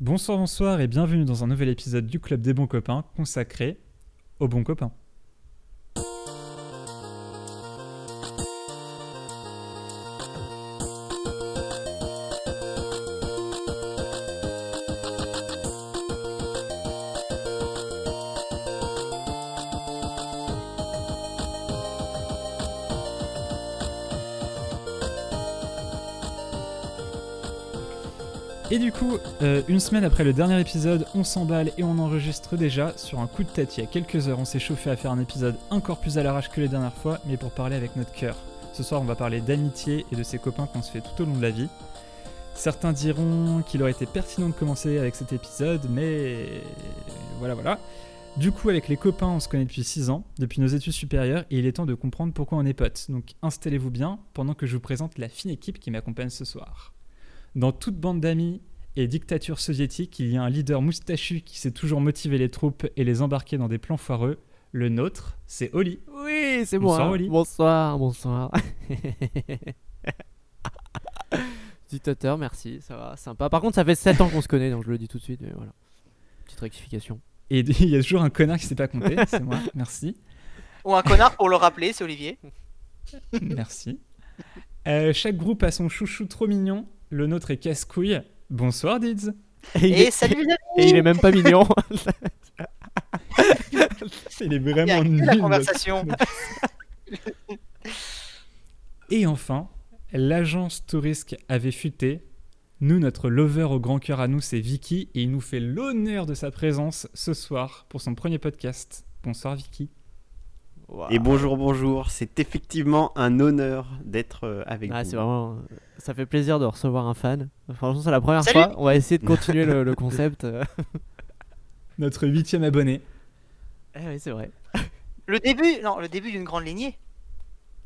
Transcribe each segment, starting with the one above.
Bonsoir, bonsoir et bienvenue dans un nouvel épisode du Club des bons copains consacré aux bons copains. Euh, une semaine après le dernier épisode, on s'emballe et on enregistre déjà sur un coup de tête. Il y a quelques heures, on s'est chauffé à faire un épisode encore plus à l'arrache que les dernières fois, mais pour parler avec notre cœur. Ce soir, on va parler d'amitié et de ses copains qu'on se fait tout au long de la vie. Certains diront qu'il aurait été pertinent de commencer avec cet épisode, mais voilà, voilà. Du coup, avec les copains, on se connaît depuis 6 ans, depuis nos études supérieures, et il est temps de comprendre pourquoi on est potes. Donc installez-vous bien pendant que je vous présente la fine équipe qui m'accompagne ce soir. Dans toute bande d'amis et dictature soviétique, il y a un leader moustachu qui sait toujours motiver les troupes et les embarquer dans des plans foireux. Le nôtre, c'est Oli. Oui, c'est Bonsoir, moi. Oli. Bonsoir, bonsoir. Dictateur, merci, ça va, sympa. Par contre, ça fait 7 ans qu'on se connaît, donc je le dis tout de suite, mais voilà. Petite rectification. Et il y a toujours un connard qui sait pas compter, c'est moi. Merci. Ou un connard pour le rappeler, c'est Olivier. Merci. Euh, chaque groupe a son chouchou trop mignon. Le nôtre est casse-couille. Bonsoir, Dids. Et, il Et est, salut les amis et il est même pas mignon. Il est Il y a vraiment nul. la conversation. Et enfin, l'agence Tourisque avait futé. Nous, notre lover au grand cœur à nous, c'est Vicky, et il nous fait l'honneur de sa présence ce soir pour son premier podcast. Bonsoir Vicky. Et bonjour, bonjour. C'est effectivement un honneur d'être euh, avec Ah, vous. c'est vraiment. Ça fait plaisir de recevoir un fan. Franchement, c'est la première Salut. fois. On va essayer de continuer le, le concept. Notre huitième abonné. Eh oui, c'est vrai. Le début, non, le début d'une grande lignée.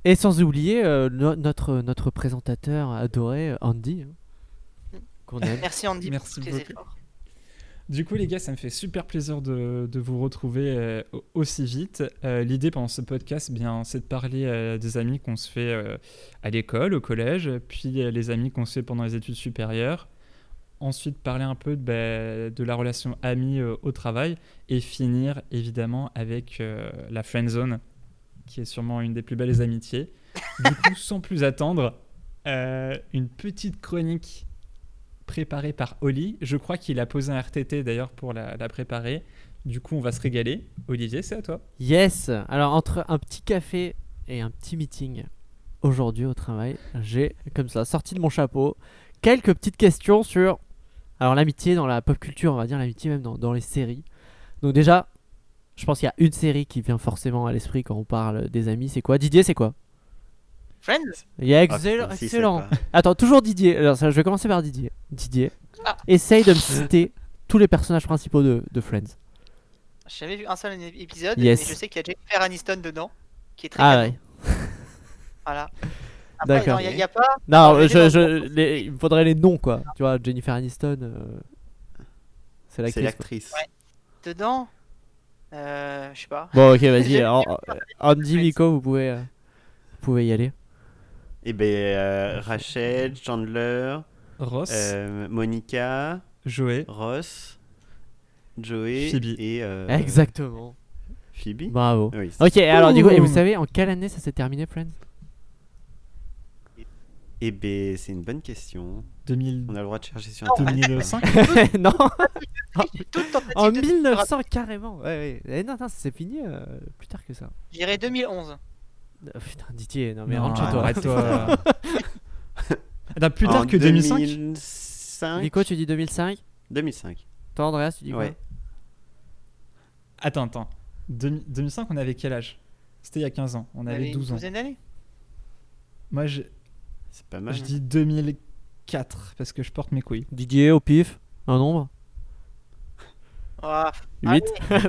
Et sans oublier euh, no- notre, notre présentateur adoré, Andy. hein, Qu'on aime. Merci Andy Merci pour tes beaucoup. efforts. Du coup, les gars, ça me fait super plaisir de, vous retrouver euh, au- aussi vite. Euh, L'idée pendant ce podcast, eh bien, c'est de parler euh, des amis qu'on se fait à l'école, au collège, puis les amis qu'on se fait pendant les études supérieures. Ensuite, parler un peu de, bah, la relation amie au travail et finir évidemment avec la friend zone, qui est sûrement une des plus belles amitiés. Du coup, sans plus attendre, une petite chronique préparée par Oli. Je crois qu'il a posé un RTT d'ailleurs pour la, préparer. Du coup, on va se régaler. Olivier, c'est à toi. Yes Alors, entre un petit café et un petit meeting aujourd'hui au travail, j'ai, comme ça, sorti de mon chapeau, quelques petites questions sur. Alors, l'amitié dans la pop culture, on va dire l'amitié même dans les séries. Donc, déjà, je pense qu'il y a une série qui vient forcément à l'esprit quand on parle des amis. C'est quoi? Didier, c'est quoi? Friends Yeah, Ah, excellent. si, Attends, toujours Didier. Alors, ça, je vais commencer par Didier. Didier, Ah. essaye de me citer tous les personnages principaux de, de Friends. J'ai jamais vu un seul épisode, Yes. mais je sais qu'il y a Jennifer Aniston dedans, qui est très Ah ouais. Voilà. D'accord. non, Il n'y a, pas. Non, je, je- les- il me faudrait les noms quoi. Tu vois, Jennifer Aniston, euh, c'est l'actrice. Ouais. Dedans, euh, je sais pas. Bon, ok, vas-y. Andy, Miko, vous pouvez, euh, vous pouvez y aller. Et ben euh, Rachel, Chandler, Ross, euh, Monica, Joey. Ross, Joey Phoebe. et euh, Exactement. Phoebe. Bravo. Oui, c'est- Ok, alors du coup, et vous savez en quelle année ça s'est terminé, Friends? Et ben c'est une bonne question. 2000 On a le droit de chercher sur Non, internet. 2005 Non, Toute tentative en de- 1900 carrément. Ouais, ouais. Eh, non, non, c'est fini euh, plus tard que ça. Je dirais 2011. Euh, putain, Didier, non mais Non, rentre chez toi. arrête-toi. Attends, plus tard En que 2005 2005 Nico, tu dis 2005 2005. Toi, Andreas, tu dis quoi Ouais. Attends, attends. 2000 2005, on avait quel âge? C'était il y a 15 ans. On avait une 12 ans. douzaine d'années. Moi, je, C'est pas mal. je dis 2004 parce que je porte mes couilles. Didier, au pif, un nombre? Ah, 8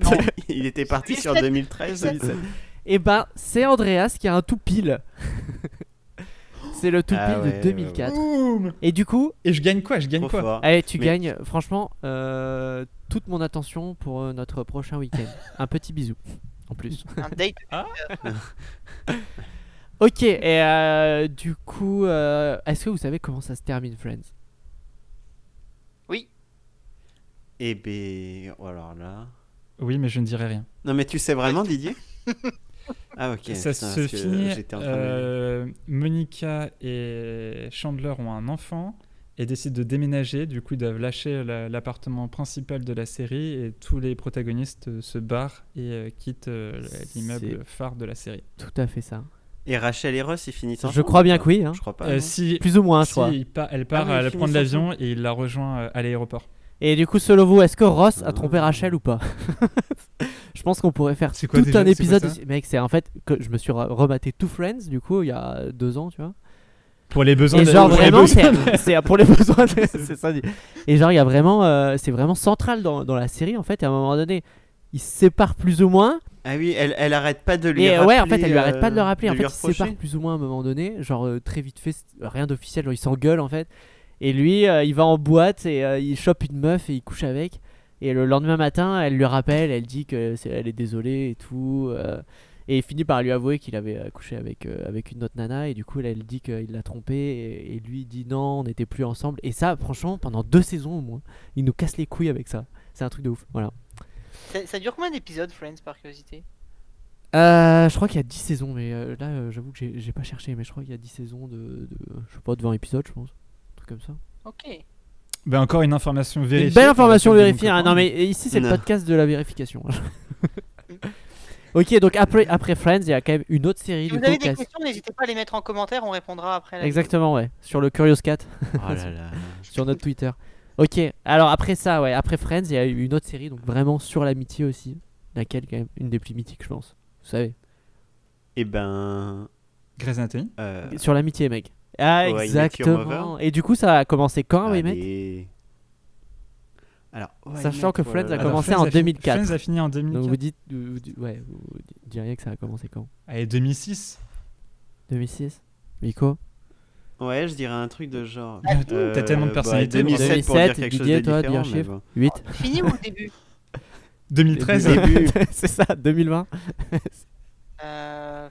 Il était parti sur 2007. 2013. 2007. Eh ben, c'est Andreas qui a un tout pile. c'est le tout pile Ah ouais, de ouais, 2004. Boum Et du coup, Et je gagne quoi? Je gagne quoi? fort. allez, tu Mais- gagnes, franchement, euh, toute mon attention pour euh, notre prochain week-end. un petit bisou, en plus. un date. Ok, et euh, du coup, euh, est-ce que vous savez comment ça se termine, Friends? Oui. Eh ben, oh, alors là. Oui, mais je ne dirai rien. Non, mais tu sais vraiment, Didier? Ah, ok. ça putain, se finit. euh, Monica et Chandler ont un enfant et décident de déménager. Du coup, ils doivent lâcher la- l'appartement principal de la série et tous les protagonistes se barrent et euh, quittent euh, l'immeuble phare de la série. Tout à fait ça. Et Rachel et Ross, ils finissent Je ensemble crois ou bien que oui, hein. Je crois pas. Euh, si, Plus ou moins, je si, crois. il part- elle part, Ah oui, elle prend l'avion et il la rejoint à l'aéroport. Et du coup, selon vous, est-ce que Ross a trompé Ah. Rachel ou pas? Je pense qu'on pourrait faire quoi tout un épisode. quoi de- Mec, c'est en fait que je me suis re- rematé Two Friends du coup il y a deux ans, tu vois. Pour les besoins Et de- genre les vraiment, c'est pour les besoins. de- c'est ça. dit. Et genre il y a vraiment, euh, c'est vraiment central dans, dans la série en fait. Et à un moment donné, ils se séparent plus ou moins. Ah oui, elle, elle arrête pas de lui Et rappeler. ouais, en fait, elle lui arrête pas de le euh, rappeler. En de fait, lui ils se séparent plus ou moins à un moment donné. Genre euh, très vite fait, rien d'officiel. Genre ils s'engueulent en fait. Et lui, euh, il va en boîte et euh, il chope une meuf et il couche avec. Et le lendemain matin, elle lui rappelle, elle dit que c'est- elle est désolée et tout. euh, et il finit par lui avouer qu'il avait euh, couché avec, euh, avec une autre nana. Et du coup, elle, elle dit qu'il l'a trompé. Et, et lui, dit non, on n'était plus ensemble. Et ça, franchement, pendant deux saisons au moins, il nous casse les couilles avec ça. C'est un truc de ouf. Voilà. Ça, ça dure combien d'épisodes, Friends, par curiosité? Euh, je crois qu'il y a 10 saisons, mais euh, là, euh, j'avoue que j'ai j'ai pas cherché, mais je crois qu'il y a 10 saisons de, de- Je sais pas, de 20 épisodes, je pense. Un truc comme ça. Ok. Ben, encore une information vérifiée. Une belle information vérifiée. copain. Non, mais ici, c'est le Non. podcast de la vérification. ok, donc après, après Friends, il y a quand même une autre série. Si du vous coup, avez qui a- des questions, n'hésitez pas à les mettre en commentaire, on répondra après. La Exactement, ouais. Sur le Curious Cat, Oh là là. sur notre Twitter. Ok, alors après ça, ouais, après Friends, il y a eu une autre série, donc vraiment sur l'amitié aussi. Laquelle, quand même, une des plus mythiques, je pense. Vous savez. Eh ben. Grey's Anatomy. euh, Sur l'amitié, mec. Ah, exactement. Et du coup, ça a commencé quand, oui, mec allez. Alors, ouais, Sachant mec, que oh Friends a. Alors, commencé Friends en a fini- 2004. Friends a fini en Donc 2004. vous dites, vous, vous dites- ouais, vous diriez que ça a commencé quand? Allez, 2006. 2006 Miko? Ouais, je dirais un truc de genre. T'as tellement de bah, personnalité. 2007 pour 2007, dire quelque chose de toi, différent, dis un mais chiffre. bon. 8 Fini ou au début? 2013. Début. C'est ça, 2020 Euh,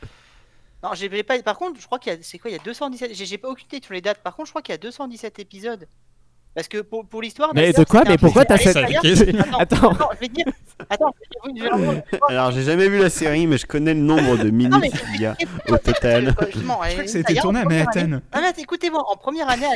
Non, j'ai pas. Par contre, je crois qu'il y a. C'est quoi Il y a 217. J'ai pas aucune idée sur les dates. Par contre, je crois qu'il y a 217 épisodes. Parce que pour, pour l'histoire. Mais de quoi Mais pourquoi t'as cette-. Attends, Attends. attends, je vais dire. Attends, je vais- vraiment- Alors, j'ai jamais vu la série, mais je connais le nombre de minutes qu'il y a au total. Je crois que ça a été tourné à Manhattan. Ah, mais écoutez-moi, en première année à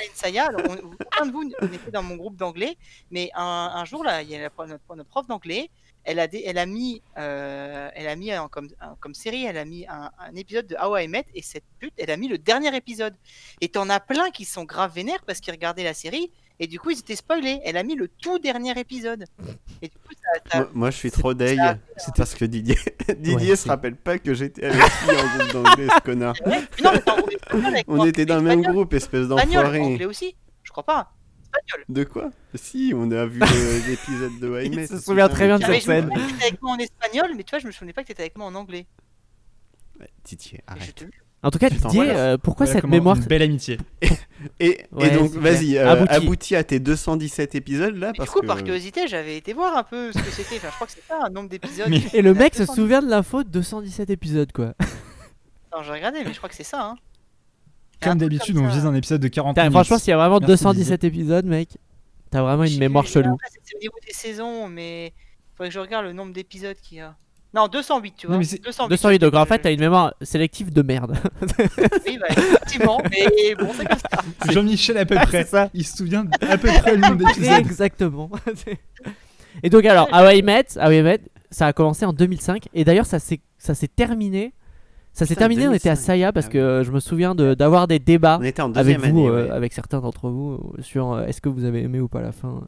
on- aucun de vous n'était dans mon groupe d'anglais, mais un, un jour, là, il y a notre prof d'anglais, elle a, dé- elle a mis, euh, elle a mis un- comme, un- comme série, elle a mis un, un épisode de How I Met, et cette pute, elle a mis le dernier épisode. Et t'en as plein qui sont grave vénères parce qu'ils regardaient la série, et du coup, ils étaient spoilés. Elle a mis le tout dernier épisode. Et du coup, ça. ça- Moi, moi, je suis trop deg. C'est parce que Didier, Didier Ouais, se rappelle pas que j'étais avec lui en groupe d'anglais, ce connard. Non, mais On était dans le même groupe, espèce d'enfoiré. anglais aussi Je crois pas. Espagnol. De quoi? Si, on a vu le- l'épisode de Il Wayne. se souvient très bien de Ah, cette je me scène. souvenais que t'étais avec moi en espagnol, mais tu vois, je me souvenais pas que t'étais avec moi en anglais. Didier, je arrête. te- En tout cas, Je t'en Didier, euh, pourquoi Voilà cette comment mémoire Une belle amitié. Et, et Ouais, donc, vas-y, euh, Abouti. aboutis à tes 217 épisodes là, Mais du parce coup, que. par curiosité, j'avais été voir un peu ce que c'était. Enfin, je crois que c'est ça, un nombre d'épisodes. Mais- Et le Il mec se 200. souvient de l'info de 217 épisodes, quoi. Non, j'ai regardé, mais je crois que c'est ça. Hein. Comme d'habitude, on vise un épisode de 40 Putain, minutes. franchement, s'il y a vraiment Merci, 217 épisodes, mec, t'as vraiment une mémoire chelou. C'est au niveau des saisons, mais faudrait que je regarde le nombre d'épisodes qu'il y a. Non, 208, tu vois. mais c'est- 208, 208, donc en fait, t'as une mémoire sélective de merde. Oui, bah, effectivement, mais bon, c'est comme ça. C'est Jean-Michel à peu près. C'est ça. Il se souvient à peu près le nombre d'épisodes. Exactement. et donc alors, How I Met, How I Met, ça a commencé en 2005 et d'ailleurs ça s'est ça s'est terminé. Ça s'est terminé, on était à 2005. Saya parce Ah que euh, je me souviens de- d'avoir des débats On était en avec deuxième vous, année. euh, ouais. avec certains d'entre vous sur euh, est-ce que vous avez aimé ou pas la fin.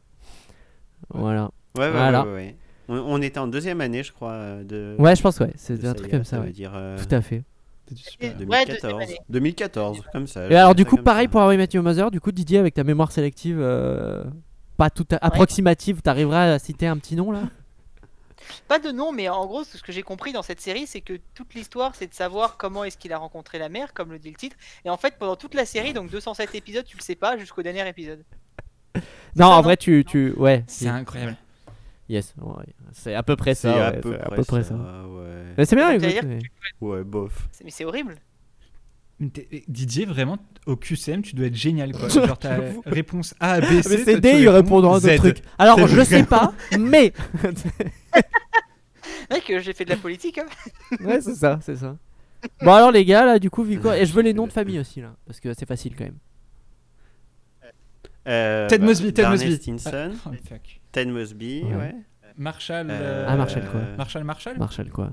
Voilà. Ouais, ouais, Voilà. ouais, ouais. On, on était en deuxième année, je crois, de. Ouais, je pense ouais, c'est un truc comme ça. veut ouais. dire euh, Tout à fait. C'était super. Et- Ouais, deuxième 2014. année. 2014, comme ça. Et alors du ça coup, pareil ça. pour Met Your Mother, du coup Didier avec ta mémoire sélective euh, pas tout à- approximative, t'arriveras à citer un petit nom là? Pas de nom, mais en gros, ce que j'ai compris dans cette série, c'est que toute l'histoire, c'est de savoir comment est-ce qu'il a rencontré la mère, comme le dit le titre. Et en fait, pendant toute la série, donc 207 épisodes, tu le sais pas jusqu'au dernier épisode. Non, ça, en non vrai tu tu ouais, C'est incroyable. Yes, ouais, c'est à peu près C'est ça. à, ouais, peu c'est près à peu près ça. ouais. Mais c'est bien, écoute, mais- Ouais, bof. Mais c'est horrible. T'es- Didier, vraiment, au QCM, tu dois être génial, quoi. Genre, ta réponse A, B, C. Mais c'est D, il répondra à trucs. Alors, je sais pas, mais. Mec, j'ai fait de la politique. Hein. ouais, c'est ça, c'est ça. Bon, alors, les gars, là, du coup, vu quoi Et je veux les noms de famille aussi, là. Parce que c'est facile quand même. Euh, Ted bah, Mosby, Ted Barney Mosby. Stinson, Oh, fuck. Ted Mosby, Ouais. ouais. Marshall. Euh, Ah, Marshall, quoi. Marshall, Marshall? Marshall, quoi.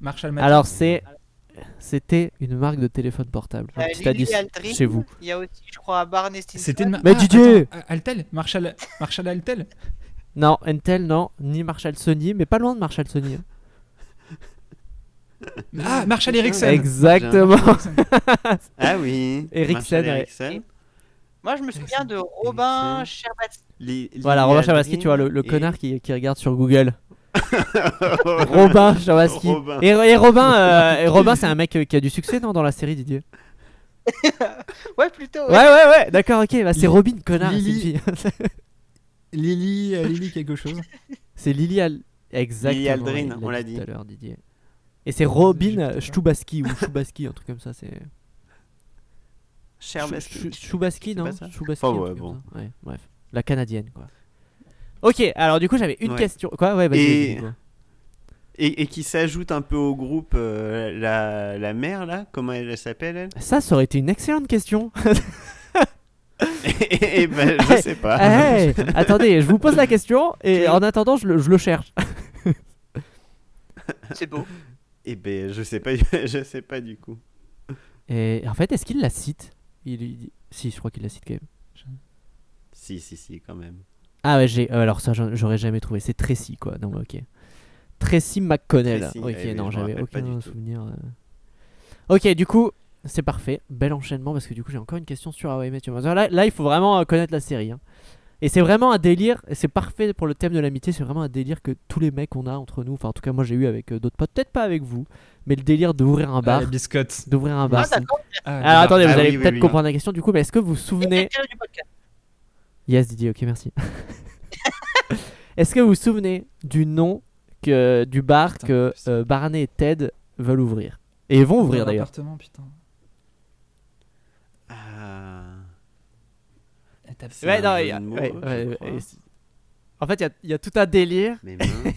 Marshall Mathers. Alors, c'est. C'était une marque de téléphone portable. Un Euh, petit Lily indice Aldrin. chez vous. Il y a aussi, je crois, Barney Stinson. C'était une. Mais ah, Didier attends, Altel Marshall, Marshall Altel Non, Intel, non. Ni Marshall Sony, mais pas loin de Marshall Sony. hein. Ah, Marshall Ericsson Exactement. Ah oui. Ericsson, Marshall ouais. Ericsson. Moi, je me souviens de Robin Sherbat. Li- Voilà, Robin Chabaski, tu vois, le, connard qui, qui regarde sur Google. Robin Chabaski. Robin. Et, et Robin, euh, et Robin c'est un mec euh, qui a du succès, non, dans la série, Didier? Ouais, plutôt. Ouais, ouais, ouais, d'accord, ok. Bah, c'est Robin, connard. c'est une Lily. fille. Lily, euh, Lily quelque chose. c'est Lily Al... Exactement. Lily Aldrin, on l'a tout dit. à l'heure, Didier. Et c'est Robin Choubaski ou Choubaski, un truc comme ça. C'est. Cherbaski. Chou- Chou- Choubaski, non Choubaski. Oh, ouais, bon. Ouais, bref. La canadienne, quoi. Ok, alors du coup, j'avais une Ouais. question. Quoi Ouais, vas-y. Et-. Et, et qui s'ajoute un peu au groupe euh, la, la mère là, comment elle s'appelle elle? Ça, ça aurait été une excellente question. Et ben je sais pas. Hey, attendez, je vous pose la question et en attendant, je le, je le cherche. C'est beau. Et ben je sais pas, je sais pas du coup. Et en fait, est-ce qu'il la cite? Il, il- Si, je crois qu'il la cite quand même. Si si si quand même. Ah ouais, j'ai. euh, alors ça, j'aurais jamais trouvé. C'est Tracy, quoi. Non, ok. Tracy McConnell. Tracy, ok, eh non, me j'avais aucun souvenir. euh. Ok, du coup, c'est parfait. Bel enchaînement parce que du coup, j'ai encore une question sur How I Met Your Mother. Là, là, il faut vraiment euh, connaître la série. hein. Et c'est vraiment un délire. et C'est parfait pour le thème de l'amitié. C'est vraiment un délire que tous les mecs on a entre nous. Enfin, en tout cas, moi, j'ai eu avec euh, d'autres potes. Peut-être pas avec vous, mais le délire d'ouvrir un bar. Ah, biscotte. D'ouvrir un bar. Ah, d'accord. Ah, Alors attendez, Ah vous oui, allez oui, peut-être oui. comprendre la question du coup, mais est-ce que vous vous souvenez Intérêt du podcast. Yes Didier, ok merci. est-ce que vous vous souvenez du nom que du bar Putain, que euh, Barney et Ted veulent ouvrir? Et vont ouvrir d'ailleurs. l'appartement, putain. Ah. Eh, t'as- Ouais, un non, y a- de mots, ouais, je ouais, crois. ouais, c'est- En fait, il y a- il y, a tout un délire Mais mince.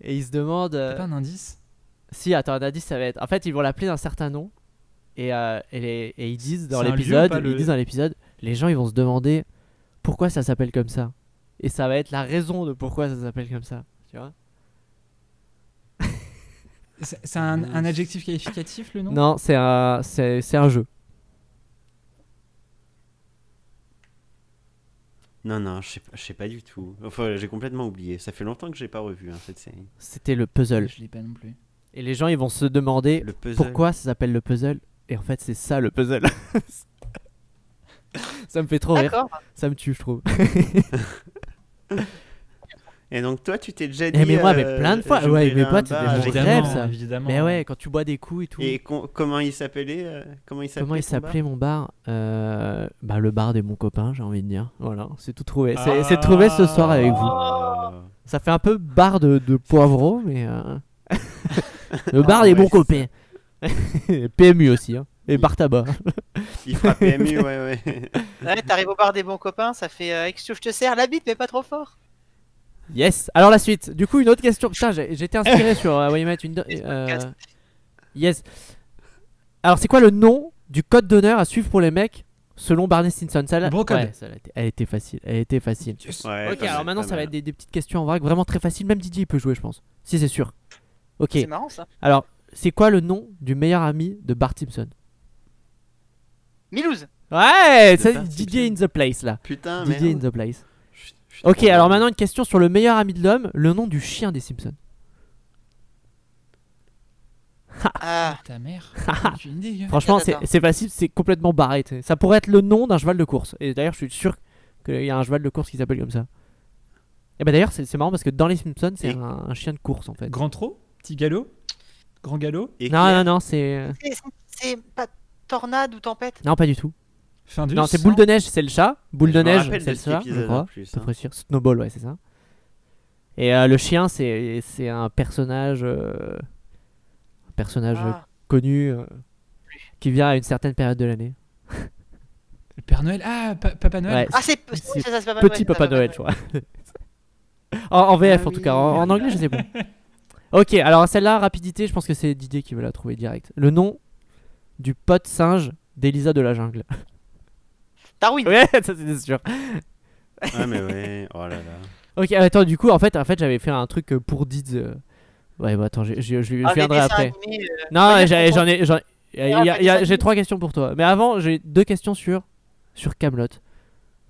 et ils se demandent. T'as euh, pas un indice? Si, attends, un indice, ça va être. En fait, ils vont l'appeler d'un certain nom. Et, euh, et, les- et ils disent dans l'épisode, le- ils disent dans l'épisode, les gens ils vont se demander pourquoi ça s'appelle comme ça. Et ça va être la raison de pourquoi ça s'appelle comme ça. Tu vois C'est un, un adjectif qualificatif le nom? Non, c'est un, c'est, c'est un jeu. Non non, je sais pas, je sais pas du tout. Enfin, j'ai complètement oublié. Ça fait longtemps que j'ai pas revu hein, cette série. C'était le puzzle. Je l'ai pas non plus. Et les gens ils vont se demander Le pourquoi ça s'appelle le puzzle. Et en fait, c'est ça le puzzle. ça me fait trop rire. D'accord. Ça me tue, je trouve. Et donc toi, tu t'es déjà dit. Eh, mais moi, mais euh, plein de fois. Ouais, un potes, c'était mon rêve, ça. évidemment. Mais ouais, quand tu bois des coups et tout. Et con- comment il s'appelait euh, Comment il s'appelait Comment il s'appelait mon bar Euh, Bah le bar des bons copains, j'ai envie de dire. Voilà, c'est tout trouvé. C'est, Ah. c'est trouvé ce soir avec vous. Oh. Ça fait un peu bar de, de poivreau, mais euh, le bar des Ouais, bons copains. PMU aussi, hein. Et bar tabac. Il frappe PMU, ouais, ouais. Ouais, t'arrives au bar des bons copains, ça fait euh, Excuse, je te sers la bite, mais pas trop fort. Yes. Alors la suite. Du coup, une autre question. Putain, j'étais inspiré sur euh, Why Met une. euh, yes. Alors, c'est quoi le nom du code d'honneur à suivre pour les mecs selon Barney Stinson? Ça, là- Brocode. ouais, ça, elle, a été, elle était facile. Elle était facile. Ouais, ok, alors maintenant ça va être des, des petites questions en vrac, vraiment très faciles. Même Didier il peut jouer, je pense. Si c'est sûr. Ok. C'est marrant ça. Alors, c'est quoi le nom du meilleur ami de Bart Simpson? Milouz. Ouais, Bart Didier in the place là. Putain, Didier in the place. Ok, alors maintenant une question sur le meilleur ami de l'homme, le nom du chien des Simpsons. Ah, Ta mère idée. gars. Franchement, c'est facile, c'est complètement barré. tu sais. Ça pourrait être le nom d'un cheval de course. Et d'ailleurs, je suis sûr qu'il y a un cheval de course qui s'appelle comme ça. Et bah d'ailleurs, c'est c'est marrant parce que dans les Simpsons, c'est Et- un, un chien de course en fait. Grand trot? Petit galop? Grand galop? Et Non, non, non, c'est. c'est- c'est- c'est pas tornade ou tempête? Non, pas du tout. Non, c'est boule de neige, c'est le chat. Boule je de neige, c'est le chat, je crois. plus, hein. sûr. Snowball, ouais, c'est ça. Et euh, le chien, c'est c'est un personnage. euh, personnage euh, Ah, connu euh, qui vient à une certaine période de l'année. Le Père Noël Ah, pa- Papa Noël Ouais, Ah, c'est c'est Papa Petit Noël, Papa Noël, je crois. en, en VF Ah en tout cas, en, en anglais je sais pas. Ok, alors celle-là, rapidité, je pense que c'est Didier qui veut la trouver direct. Le nom du pote singe d'Elisa de la jungle. Darwin. ouais, ça c'était sûr. Ah, mais ouais, oh là là. Ok, attends, du coup, en fait, en fait j'avais fait un truc euh, pour Dids. euh, Ouais, bah attends, je, je, je- je Ah, viendrai après. animés, euh, Non, j'en ai, j'en- il y a- il y a- après, il y a- les j'ai trois questions pour toi. Mais avant, j'ai deux questions sur sur Camelot.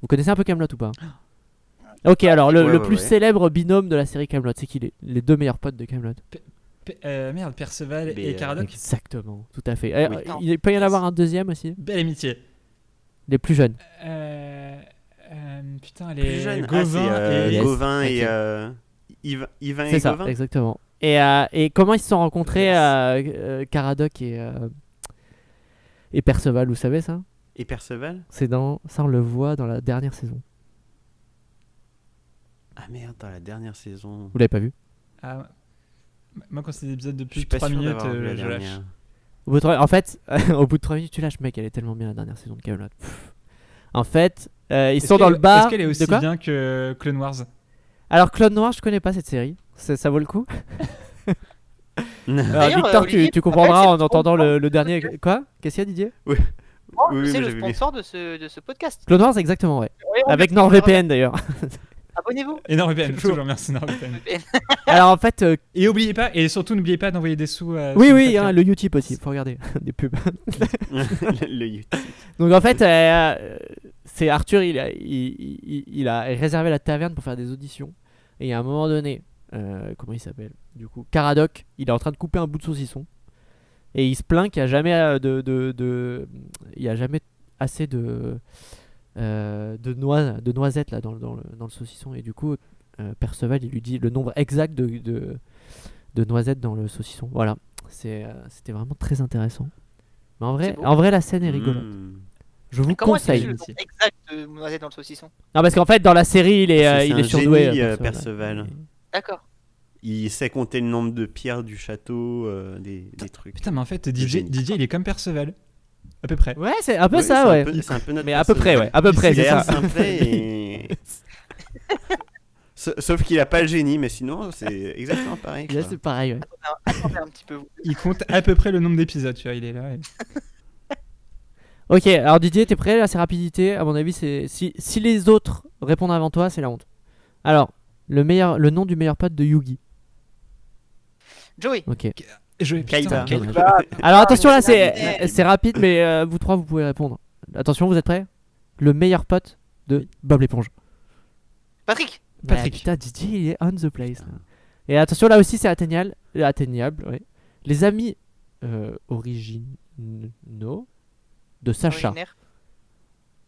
Vous connaissez un peu Camelot ou pas? Ok, alors le, Ouais, le ouais, plus ouais. célèbre binôme de la série Camelot, c'est qui les, les deux meilleurs potes de Camelot? Euh, Merde, Perceval Mais, et euh, Caradoc Exactement, tout à fait. Il peut y en avoir un deuxième aussi? Belle amitié. Les plus jeunes. Euh, euh, putain, les Plus jeune. Ah, Gauvin euh, et... Yes. Gauvin et euh, Yvain, ça, Gauvin. exactement. Et, euh, et comment ils se sont rencontrés, Yes. Caradoc et, euh, et Perceval, vous savez ça? Et Perceval? C'est dans ça on le voit dans la dernière saison. Ah merde, dans la dernière saison. Vous l'avez pas vu? Ah, moi, quand c'est des épisodes de plus de pas 3 sûr minutes, euh, je lâche. Au bout de trois- En fait, au bout de 3 minutes, tu lâches, mec, elle est tellement bien la dernière saison de Camelot. Pff. En fait, euh, ils sont dans le bar. Est-ce qu'elle est aussi bien que Clone Wars? Alors Clone Noir, je connais pas cette série. Ça, ça vaut le coup. Alors Victor, tu, comprendras en le entendant le, sponsor le de dernier. ce Quoi? Qu'est-ce qu'il y a Didier? Oh, Oui, c'est le sponsor de ce, de ce podcast. Clone Wars, exactement, ouais. Avec NordVPN d'ailleurs. Abonnez-vous. Et NordVPN, Toujours. toujours merci NordVPN. Alors en fait, euh, Et oubliez pas, et surtout n'oubliez pas d'envoyer des sous. euh, oui, oui, hein, le Utip aussi, faut regarder des pubs. le, YouTube. Donc en fait, euh, c'est Arthur, il a, il, il- il a réservé la taverne pour faire des auditions. Et à un moment donné, euh, comment il s'appelle Du coup, Caradoc, il est en train de couper un bout de saucisson. Et il se plaint qu'il n'y a jamais de, de, de- il y a jamais assez de euh, de, noix, de noisettes là dans, le- dans, le, dans le saucisson. Et du coup, euh, Perceval, il lui dit le nombre exact de, de, de noisettes dans le saucisson. Voilà, c'est, euh, c'était vraiment très intéressant. Mais en vrai, en vrai, la scène est rigolote. Mm. Je vous Comment conseille. le nom exact de noisette dans le saucisson? Non, parce qu'en fait, dans la série, il est, euh, il un est surdoué. génie, Perceval. D'accord. Il sait compter le nombre de pierres du château, euh, des, des trucs. Putain, mais en fait, DJ. DJ, il est comme Perceval. À peu près. Ouais, c'est un peu ça, ouais. peu- C'est un peu notre Mais à peu près, ouais. À peu près, Il c'est ça. et. Sauf qu'il a pas le génie, mais sinon c'est exactement pareil. Là, c'est pareil, ouais. Attendez un petit peu. vous. Il compte à peu près le nombre d'épisodes, tu vois, il est là. et- Ok, alors Didier, t'es prêt là C'est rapidité. À mon avis, c'est si, si les autres répondent avant toi, c'est la honte. Alors, le meilleur, le nom du meilleur pote de Yugi. Joey. Ok. Je putain, Kaita. quel- Alors attention là, c'est mais- c'est rapide, mais euh, vous trois, vous pouvez répondre. Attention, vous êtes prêts? Le meilleur pote de Bob l'éponge. Patrick. Patrick. Ah, putain, Didier, il est on the place. là. Et attention, là aussi, c'est atteignable. euh, Atteignable, ouais. Les amis euh, originaux de Sacha. originaire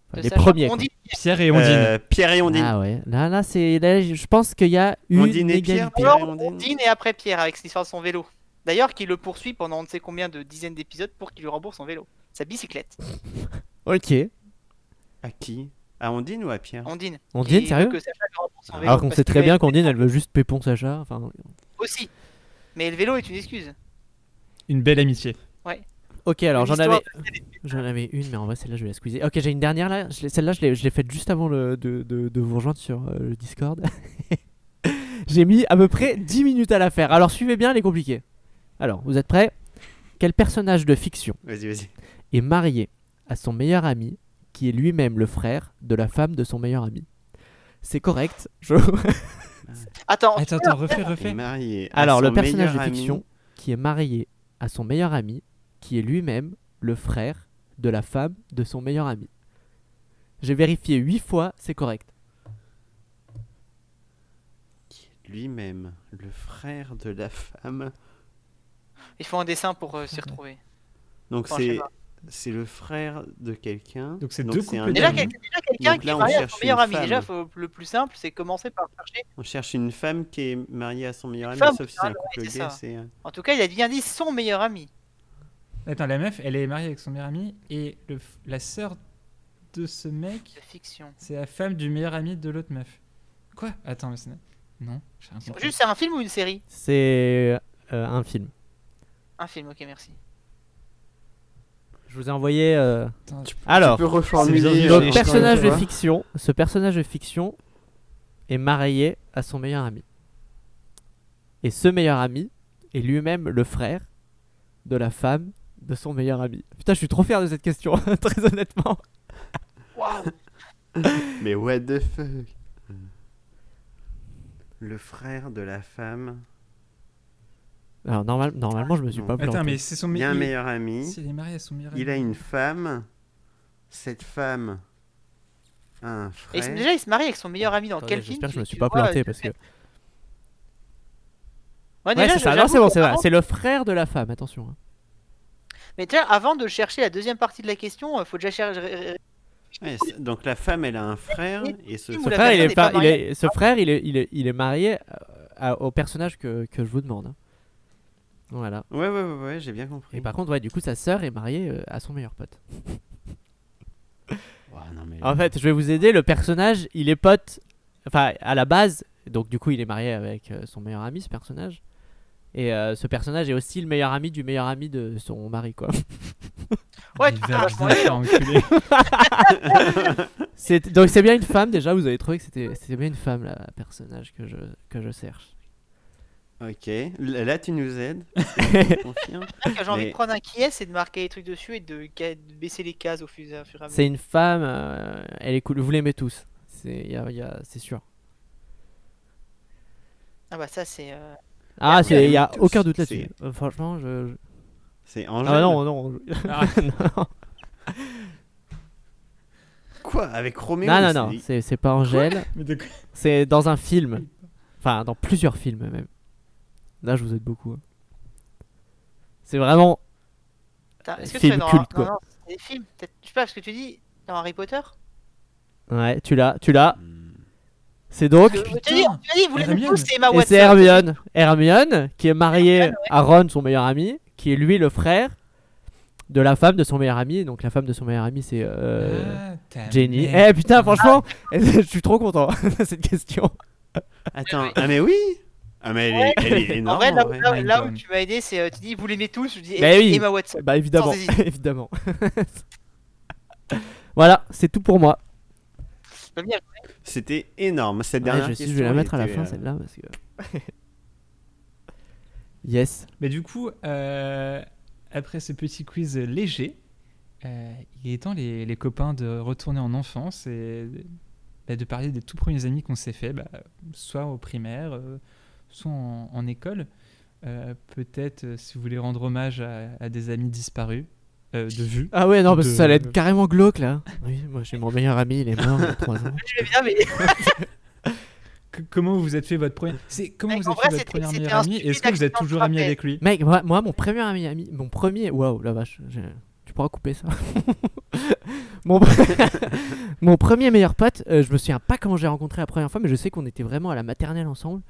Enfin, de les Sacha. premiers. quoi. Pierre et Ondine. Euh, Pierre et Ondine. Ah ouais, là, là, c'est, là, je pense qu'il y a une Ondine et Pierre, égalité. Pierre et Alors, Ondine. Ondine et après Pierre avec l'histoire de son vélo. D'ailleurs, qui le poursuit pendant on ne sait combien de dizaines d'épisodes pour qu'il lui rembourse son vélo. Sa bicyclette. Ok. À qui? À Ondine ou à Pierre? Ondine. Ondine, Qui sérieux veut que Sacha lui rembourse son vélo Alors qu'on sait très bien qu'Ondine, elle veut juste pépon Sacha. Enfin, Aussi. Mais le vélo est une excuse. Une belle amitié. ok, alors j'en avais, j'en avais une, mais en vrai, celle-là, je vais la squeezer. Ok, j'ai une dernière là. Celle-là, je l'ai, je l'ai faite juste avant le, de, de, de vous rejoindre sur euh, le Discord. j'ai mis à peu près 10 minutes à la faire. Alors suivez bien, elle est compliquée. Alors, vous êtes prêts? Quel personnage de fiction Vas-y, vas-y. est marié à son meilleur ami, qui est lui-même le frère de la femme de son meilleur ami? C'est correct. Je... Attends, Attends, attends, refais, refais. marié. à Alors, son le personnage de meilleur ami. fiction qui est marié à son meilleur ami, qui est lui-même le frère de la femme de son meilleur ami. J'ai vérifié 8 fois, c'est correct. Lui-même, le frère de la femme. Il faut un dessin pour euh, s'y retrouver. Donc Enfin, c'est c'est le frère de quelqu'un. Donc c'est deux un couples Déjà, quel- quelqu'un qui là, est marié à son cherche meilleur ami. femme. Déjà, faut- le plus simple, c'est commencer par chercher. On cherche une femme qui est mariée à son meilleur ami, Femme, sauf si c'est un couple c'est gay. C'est euh, En tout cas, il a bien dit son meilleur ami. Attends, la meuf, elle est mariée avec son meilleur ami et le la sœur de ce mec, fiction. c'est la femme du meilleur ami de l'autre meuf. Quoi? Attends, mais c'est... Non, j'ai rien compris. Juste, c'est un film ou une série? C'est euh, un film. Un film, ok, merci. Je vous ai envoyé. euh, Attends, tu- Alors, Tu peux reformuler. Donc euh, personnage de fiction. Ce personnage de fiction est marié à son meilleur ami. Et ce meilleur ami est lui-même le frère de la femme de son meilleur ami. Putain, je suis trop fier de cette question, très honnêtement. Waouh Mais what the fuck? Le frère de la femme. Alors normal- normalement, je me suis Non. pas planté. Attends, mais c'est son Il y a un il- meilleur ami. Si elle est mariée à son meilleur Il a ami. une femme. Cette femme a un Et frère. il- déjà, il se marie avec son meilleur ami dans quel film J'espère que je me suis pas planté euh, parce que. Ouais, Ouais, déjà, c'est ça. Non, c'est bon, c'est vrai. C'est le frère de la femme. Attention. hein. Mais déjà, avant de chercher la deuxième partie de la question, il faut déjà chercher. Ouais, donc la femme, elle a un frère et ce frère, il est, n'est pas- pas il est- ce frère, il est, il est, il est marié euh, à- au personnage que, que je vous demande. Voilà. Ouais, ouais, ouais, ouais, j'ai bien compris. Et par contre, ouais, du coup, sa sœur est mariée euh, à son meilleur pote. Ouais, non, mais- En fait, je vais vous aider. Le personnage, il est pote. Enfin, à la base, donc du coup, il est marié avec euh, son meilleur ami, ce personnage. Et euh, ce personnage est aussi le meilleur ami du meilleur ami de son mari, quoi. Ouais. C'est- donc c'est bien une femme déjà. Vous avez trouvé que c'était c'était bien une femme, là, le personnage que je que je cherche. Ok, là tu nous aides. J'ai envie de prendre un qui est et de marquer les trucs dessus et de, baisser les cases au fur et à fur et à mesure. C'est une femme. euh, elle est cool. Vous l'aimez tous. C'est y a- y a- c'est sûr. Ah bah ça, c'est. euh, Ah, il y a tous. aucun doute là-dessus. Euh, franchement, je. je- C'est Angèle. Ah non non. Ah. non. Quoi Avec Roméo Non, non, non, c'est c'est pas Angèle. C'est dans un film. Enfin, dans plusieurs films même. Là, je vous aide beaucoup. hein. C'est vraiment. Attends, Est-ce que Film tu es dans culte, non, quoi. non, c'est des films peut-être- Je sais pas, parce que tu dis dans Harry Potter? Ouais, tu l'as, tu l'as. Hmm. C'est donc. Tu as dit, tu as dit, vous l'aimez Hermione. tous, c'est Emma Et Watson. c'est Hermione. Hermione, qui est mariée Hermione, ouais. à Ron, son meilleur ami, qui est lui le frère de la femme de son meilleur ami. Donc la femme de son meilleur ami, c'est euh, Ah, Jenny. Eh putain, franchement, je suis trop content de cette question. Attends, ah mais oui Ah mais elle est, elle est En énorme. vrai, là, en vrai. là- là où tu m'as aidé, c'est euh, tu dis vous l'aimez tous, je dis Bah oui. Emma Watson. Bah évidemment, évidemment. voilà, c'est tout pour moi. C'était énorme. Cette Ouais, dernière je, question. je vais la mettre à la fin euh, celle-là parce que. yes. Mais du coup, euh, après ce petit quiz léger, euh, il est temps les, les copains de retourner en enfance et bah, de parler des tout premiers amis qu'on s'est fait, bah, soit au primaire, euh, soit en, en école. Euh, Peut-être euh, si vous voulez rendre hommage à, à des amis disparus euh, de vue. Ah ouais, non, parce que De- ça allait être carrément glauque là. Oui, moi j'ai mon meilleur ami, il est mort il y a 3 ans. Je vais bien, mais Que- comment vous vous êtes fait votre premier C'est comment Mec, vous en avez vrai, fait votre c'était- c'était un stupide Est-ce que vous êtes accident de toujours ami avec lui? Mec, moi, moi, mon premier ami, ami mon premier, waouh, la vache, j'ai- tu pourras couper ça. mon, pre- mon premier meilleur pote, euh, je me souviens pas comment j'ai rencontré la première fois, mais je sais qu'on était vraiment à la maternelle ensemble.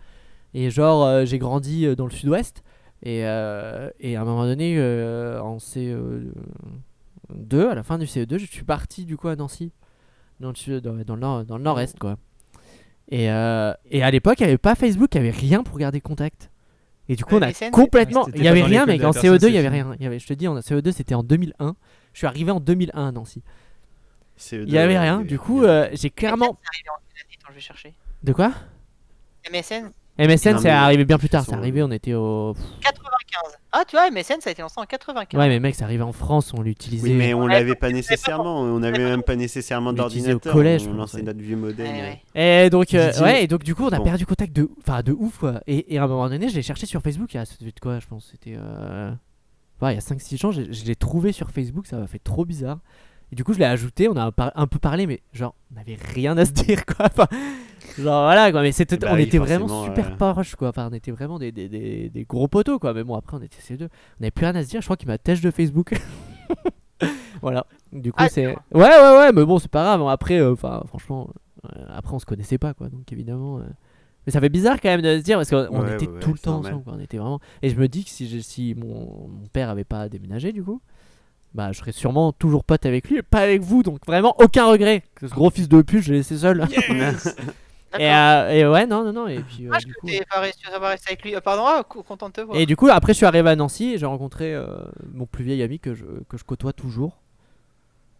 Et genre, euh, j'ai grandi euh, dans le sud-ouest. Et, euh, et à un moment donné, euh, en CE2, à la fin du CE2, je suis parti du coup à Nancy, dans le, dans, dans le nord, dans le nord-est quoi. Et, euh, et à l'époque, il n'y avait pas Facebook, il n'y avait rien pour garder contact. Et du coup, Ouais, on a MSN, complètement. Il y pas avait rien, mec. En personne, CE2, il c'est y avait rien. Il y avait, je te dis, en CE2, c'était en 2001. Je suis arrivé en 2001 à Nancy. c'est Il y avait rien. Du coup, euh, j'ai clairement. C'est arrivé en Attends, je vais chercher. De quoi? MSN MSN, Non, c'est mais arrivé bien plus tard. C'est arrivé, on était au. 95. Ah, tu vois, MSN, ça a été lancé en 95. Ouais, mais mec, c'est arrivé en France, on l'utilisait. Oui, mais on l'avait pas nécessairement. On n'avait même pas nécessairement On l'utilisait au d'ordinateur. collège, je On pense, lançait ouais. notre vieux modem. Ouais, ouais. Et donc, euh, Didier. ouais, et donc du coup, on a Bon. perdu contact de, enfin, de ouf, quoi. Et, et à un moment donné, je l'ai cherché sur Facebook. Il y a, c'était de quoi, je pense, c'était, euh... ouais, il y a 5-6 ans, je l'ai trouvé sur Facebook. Ça m'a fait trop bizarre. Et du coup, je l'ai ajouté. On a par- un peu parlé, mais genre, on n'avait rien à se dire, quoi. Enfin, genre voilà, quoi. Mais c'était, Bah on oui, était vraiment super euh. proches, quoi. Enfin, on était vraiment des, des, des, des gros poteaux, quoi. Mais bon, après, on était ces deux. On n'avait plus rien à se dire. Je crois qu'il m'a têche de Facebook. voilà. Du coup, Ah, c'est. Ouais, ouais, ouais, mais bon, c'est pas grave. hein. Après, euh, enfin, franchement, euh, après, on se connaissait pas, quoi. Donc, évidemment. euh, Mais ça fait bizarre quand même de se dire parce qu'on Ouais, était ouais, tout ouais, le temps normal. ensemble, quoi. On était vraiment. Et je me dis que si, je- si mon, mon père avait pas déménagé, du coup, bah, je serais sûrement toujours pote avec lui, et pas avec vous. Donc, vraiment, aucun regret. Que ce gros fils de pute, je l'ai laissé seul. Et, euh, et ouais, non, non, non. Et puis, euh, coup, avec lui. Euh, Pardon, ah, co- content de te voir. et du coup, après, je suis arrivé à Nancy et j'ai rencontré euh, mon plus vieil ami que je, que je côtoie toujours,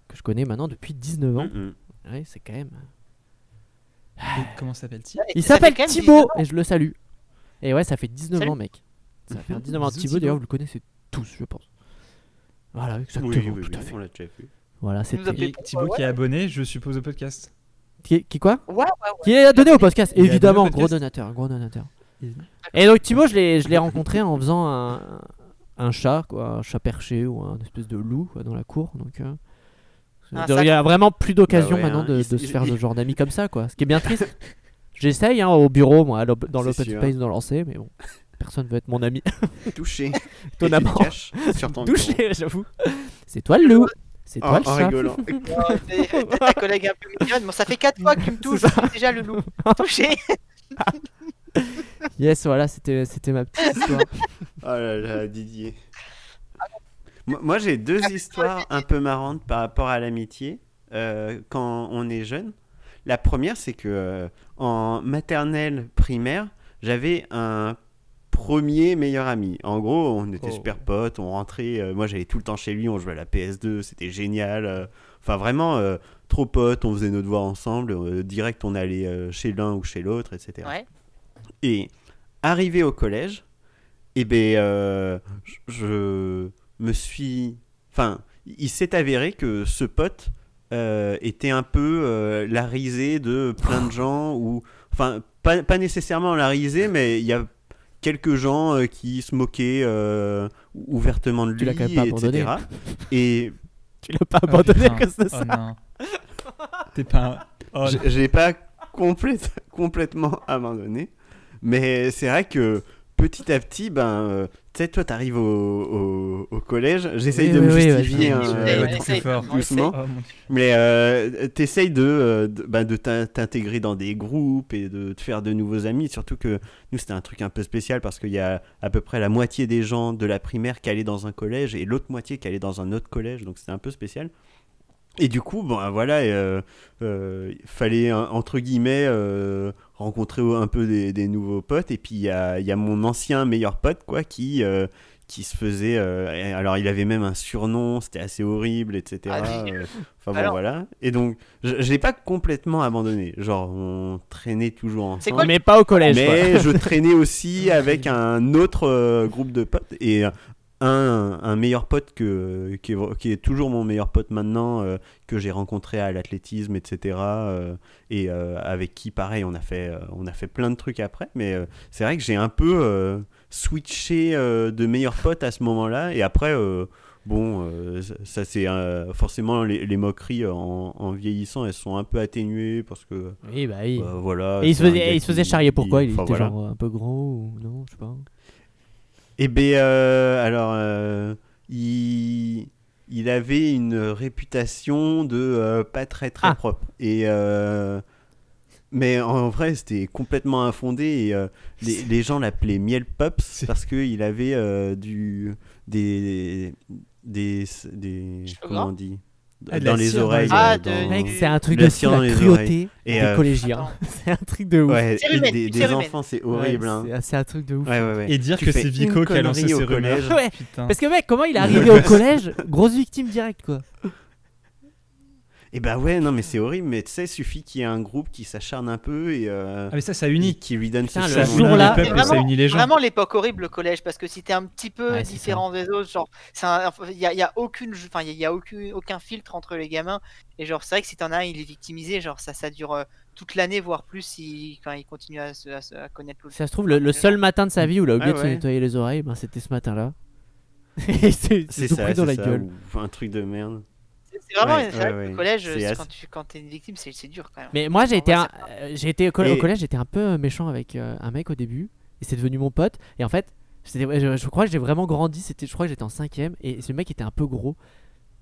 que je connais maintenant depuis 19 ans. Mm. Ouais, c'est quand même. Et Comment s'appelle-t-il Et Il s'appelle Thibaut 19 ans. et je le salue. Et ouais, ça fait 19 Salut. ans, mec. Ça fait Mhm. 19 ans. Thibaut, d'ailleurs, vous le connaissez tous, je pense. Voilà, exactement. Oui, oui, tout oui, à fait. on l'a déjà vu. Voilà, c'était. Thibaut qui est abonné, je suppose, au podcast. Qui, qui quoi Ouais, ouais, ouais. Qui est donné au podcast, Il évidemment, gros donateur, gros donateur. Et donc Thibaut, je l'ai, je l'ai rencontré en faisant un, un chat, quoi, un chat perché ou un espèce de loup quoi, dans la cour. Donc, euh, Un il y a vraiment plus d'occasion Bah ouais, maintenant hein, de, il- de se il- faire il- de genre d'amis comme ça, quoi. Ce qui est bien triste. J'essaye hein, au bureau, moi, à l'op- dans l'open space, dans lancer, mais bon, personne veut être mon ami. Touché. Étonnamment. Ton bureau. Touché, j'avoue. C'est toi le loup. C'est toi le chat. rigolant. Ta collègue un peu mignonne. Bon, ça fait 4 fois que tu me touches. Déjà le loup. Touché. Yes, voilà, c'était, c'était ma petite histoire. Oh là là, Didier. Moi, moi, j'ai deux histoires un peu marrantes par rapport à l'amitié euh, quand on est jeune. La première, c'est que euh, en maternelle primaire, j'avais un premier meilleur ami. En gros, on était Oh. super potes, on rentrait. euh, moi, j'allais tout le temps chez lui, on jouait à la PS2, c'était génial. euh, Enfin, vraiment, euh, trop potes, on faisait nos devoirs ensemble. euh, direct, on allait euh, chez l'un ou chez l'autre, etc. Ouais. Et arrivé au collège, eh ben, euh, je- je me suis. Enfin, il s'est avéré que ce pote euh, était un peu euh, la risée de plein de gens, ou. Enfin, pas, pas nécessairement la risée, mais il y a quelques gens euh, qui se moquaient euh, ouvertement de Tu lui, l'as quand même pas abandonné. etc. Et tu l'as pas Oh, abandonné à cause de Oh ça. non. T'es pas. Oh, l'ai pas complète- complètement abandonné. Mais c'est vrai que petit à petit, ben, euh, tu sais, toi, t'arrives au, au, au collège. J'essaye Oui, de oui, me oui, justifier hein, euh, doucement. Oh. Mais euh, t'essayes de, euh, de, ben, de t'in- t'intégrer dans des groupes et de te faire de nouveaux amis. Surtout que nous, c'était un truc un peu spécial parce qu'il y a à peu près la moitié des gens de la primaire qui allaient dans un collège et l'autre moitié qui allait dans un autre collège. Donc c'était un peu spécial. Et du coup, bon, voilà, euh, euh, il fallait entre guillemets euh, rencontrer un peu des, des nouveaux potes. Et puis il y a, il y a mon ancien meilleur pote, quoi, qui euh, qui se faisait. euh, alors il avait même un surnom, c'était assez horrible, etc. Ah, Euh, Enfin bon, Alors. voilà. Et donc, je, je l'ai pas complètement abandonné. Genre, on traînait toujours C'est ensemble. quoi Mais pas au collège. quoi. Mais je traînais aussi avec un autre euh, groupe de potes et un, un meilleur pote que, qui, est, qui est toujours mon meilleur pote maintenant, euh, que j'ai rencontré à l'athlétisme, etc. euh, et euh, avec qui, pareil, on a, fait, euh, on a fait plein de trucs après. Mais euh, c'est vrai que j'ai un peu euh, switché euh, de meilleur pote à ce moment-là. Et après, euh, bon, euh, ça, c'est euh, forcément les, les moqueries en, en vieillissant, elles sont un peu atténuées parce que. Oui, bah oui. euh, voilà, Et il se faisait, il se charrier pourquoi? Il enfin, était voilà. genre un peu gros ou non Je sais pas. Eh bien, euh, alors, euh, il, il avait une réputation de euh, pas très très Ah. propre. Et, euh, mais en vrai, c'était complètement infondé. Et, euh, les, les gens l'appelaient Miel Pops parce qu'il avait euh, du, des. des, des comment on dit Ah, Dans les oreilles. les euh, oreilles. Ah, dans- de- Mec, c'est un truc de fou, la cruauté Et, des euh, collégiens. C'est un truc de ouf. ouais, des, enfants, c'est Ouais, horrible. hein. c'est- un truc de ouf. Ouais, ouais, ouais. Et dire Tu que c'est Vico qui a lancé collège. rumeurs. Parce que mec, comment il est arrivé au collège? Grosse victime directe quoi. Et bah ouais, non mais c'est horrible, mais tu sais, suffit qu'il y ait un groupe qui s'acharne un peu et euh, Ah, mais ça, ça unit. qui lui donne Putain, ce jour-là- les peuples, Mais ça vraiment- unit les gens. Vraiment l'époque horrible le collège parce que si t'es un petit peu Ouais, différent des autres, genre il y a, y a aucune, enfin il y a, il y a aucun, aucun filtre entre les gamins et genre c'est vrai que si t'en as un il est victimisé, genre ça ça dure euh, toute l'année voire plus si quand il continue à, se, à, se- à connaître le. Si ça se trouve, le, le seul matin de sa vie où il a oublié Ah de se nettoyer les oreilles, ben, c'était ce matin-là. C'est ça, pris dans c'est la ça, gueule. ou un truc de merde. C'est vraiment Ouais, vrai ouais, que ouais. le collège C'est c'est assez- quand tu quand t'es une victime c'est c'est dur quand même. Mais moi, j'ai été, vrai, un- euh, j'ai été au, coll- Et- au collège, j'étais un peu méchant avec euh, un mec au début, et c'est devenu mon pote. Et en fait, je, je crois que j'ai vraiment grandi. C'était, je crois que j'étais en cinquième, et ce mec était un peu gros.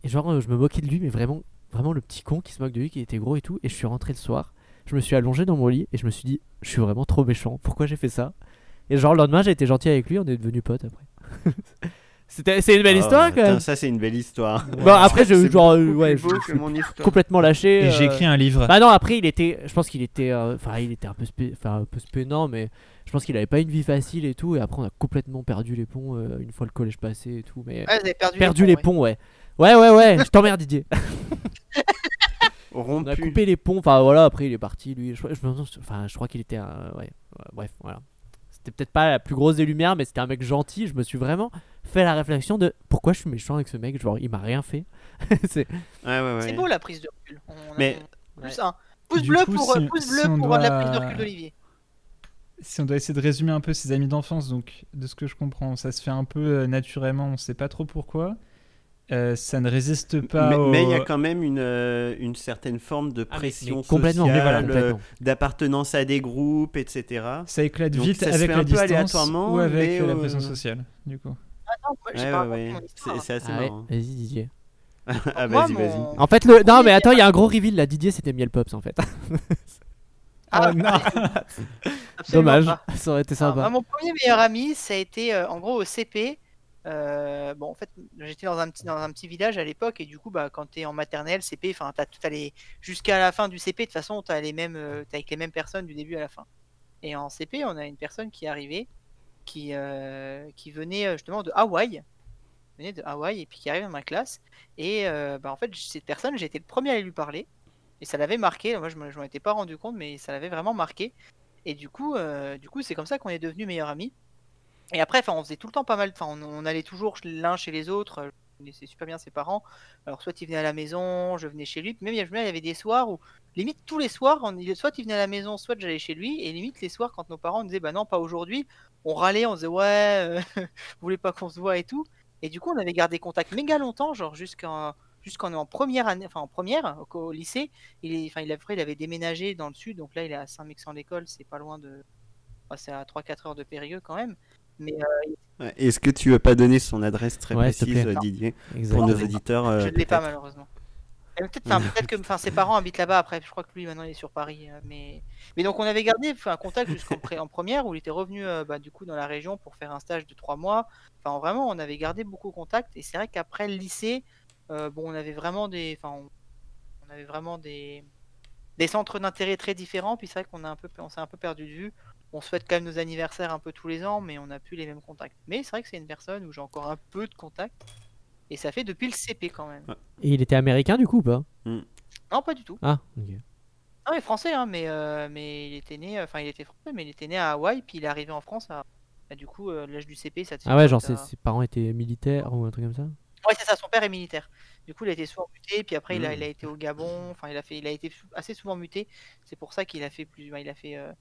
Et genre, euh, je me moquais de lui, mais vraiment, vraiment le petit con qui se moque de lui, qui était gros et tout. Et je suis rentré le soir, je me suis allongé dans mon lit, et je me suis dit, je suis vraiment trop méchant. Pourquoi j'ai fait ça? Et genre le lendemain, j'ai été gentil avec lui, on est devenus potes après. C'était, c'est une belle Oh, histoire quand même. Ça, c'est une belle histoire. Bon, après, je, genre, euh, ouais, je- complètement lâché. Et j'ai euh, écrit un livre. Bah non, après il était, je pense qu'il était, euh, enfin il était un peu, spé... enfin un peu spénant, mais je pense qu'il avait pas une vie facile et tout. Et après on a complètement perdu les ponts euh, une fois le collège passé et tout. Mais Ouais, vous avez perdu, perdu les les ponts, ouais. Ouais ouais ouais. je t'emmerde Didier. On a Rompu. coupé les ponts. Enfin voilà, après il est parti lui. Je, je me demande- enfin je crois qu'il était, euh, ouais. ouais, Bref voilà. C'était peut-être pas la plus grosse des lumières, mais c'était un mec gentil. Je me suis vraiment fait la réflexion de pourquoi je suis méchant avec ce mec. Genre il m'a rien fait. C'est Ouais, ouais, ouais. C'est beau la prise de recul. On a- Mais- plus un. Pouce Du bleu coup, pour, si- euh, pouce bleu si on pour la prise de recul d'Olivier. Si on doit essayer de résumer un peu ses amis d'enfance, donc de ce que je comprends, ça se fait un peu euh, naturellement, on sait pas trop pourquoi. Euh, ça ne résiste pas Mais au- il y a quand même une, euh, une certaine forme de Ah, mais- pression mais mais sociale, voilà, euh, complètement. d'appartenance à des groupes, etc. Ça éclate Donc vite ça se avec fait la un peu distance aléatoirement, ou avec mais, euh, la euh, pression sociale, du coup. Ah non, moi, j'ai Ouais, pas ouais, raconté ouais. mon C'est assez Ah ouais, marrant. Vas-y Didier. Ah, Moi, vas-y, mon- vas-y. En fait le, non mais attends, il y a un gros reveal là. Didier c'était Miel Pops en fait. Ah, Oh non Dommage. pas. Ça aurait été Ah, sympa. moi, mon premier meilleur ami, ça a été euh, en gros au CP. Euh, bon, en fait, j'étais dans un petit dans un petit village à l'époque et du coup, bah, quand t'es en maternelle, CP, enfin, t'as tout allé jusqu'à la fin du CP. De toute façon, t'as les mêmes, euh, t'es avec les mêmes personnes du début à la fin. Et en CP, on a une personne qui est arrivée, qui euh, qui venait euh, justement de Hawaï, venait de Hawaï et puis qui arrive dans ma classe. Et euh, bah, en fait, cette personne, j'ai été le premier à lui parler et ça l'avait marqué. Moi, je m'en étais pas rendu compte, mais ça l'avait vraiment marqué. Et du coup, euh, du coup, c'est comme ça qu'on est devenus meilleurs amis. Et après, enfin, on faisait tout le temps pas mal. Enfin, on, allait toujours l'un chez les autres. Je connaissais super bien ses parents. Alors, soit il venait à la maison, je venais chez lui. Même, il y avait- des soirs où, limite, tous les soirs, soit il venait à la maison, soit j'allais chez lui. Et limite, les soirs, quand nos parents nous disaient, bah non, pas aujourd'hui, on râlait, on disait, ouais, euh, vous voulez pas qu'on se voit et tout. Et du coup, on avait gardé contact méga longtemps, genre jusqu'en jusqu'en en première année, enfin en première, au, au lycée. Il, est, enfin, il, après, il avait déménagé dans le sud, donc là, il est à Saint-Mexan-l'École, c'est pas loin de. enfin, c'est à 3-4 heures de Périgueux quand même. Mais euh, Ouais, Est-ce que tu veux pas donner son adresse très Ouais, précise, euh, Didier, pour nos auditeurs euh, je ne l'ai pas malheureusement. Peut-être enfin, que enfin, ses parents habitent là-bas après. Je crois que lui maintenant il est sur Paris. euh, Mais, mais donc on avait gardé un contact jusqu'en en première où il était revenu euh, bah, du coup dans la région pour faire un stage de trois mois. Enfin vraiment on avait gardé beaucoup contact et c'est vrai qu'après le lycée, euh, bon on avait vraiment des, enfin on, on avait vraiment des des centres d'intérêt très différents. Puis c'est vrai qu'on a un peu on s'est un peu perdu de vue. On se fête quand même nos anniversaires un peu tous les ans, mais on n'a plus les mêmes contacts. Mais c'est vrai que c'est une personne où j'ai encore un peu de contact. Et ça fait depuis le CP quand même. Et il était américain du coup ou pas? Non, pas du tout. Ah, ok. Ah, mais français, hein, mais, euh, mais il était né, enfin il était français, mais il était né à Hawaï, puis il est arrivé en France à, à, du coup euh, l'âge du CP. Ça Ah ouais, genre ses, ses parents étaient militaires ou un truc comme ça? Ouais, c'est ça, son père est militaire. Du coup, il a été souvent muté, puis après il, a, Mm. il a été au Gabon, enfin il a fait, il a été assez souvent muté. C'est pour ça qu'il a fait plus, bah, il a fait, euh,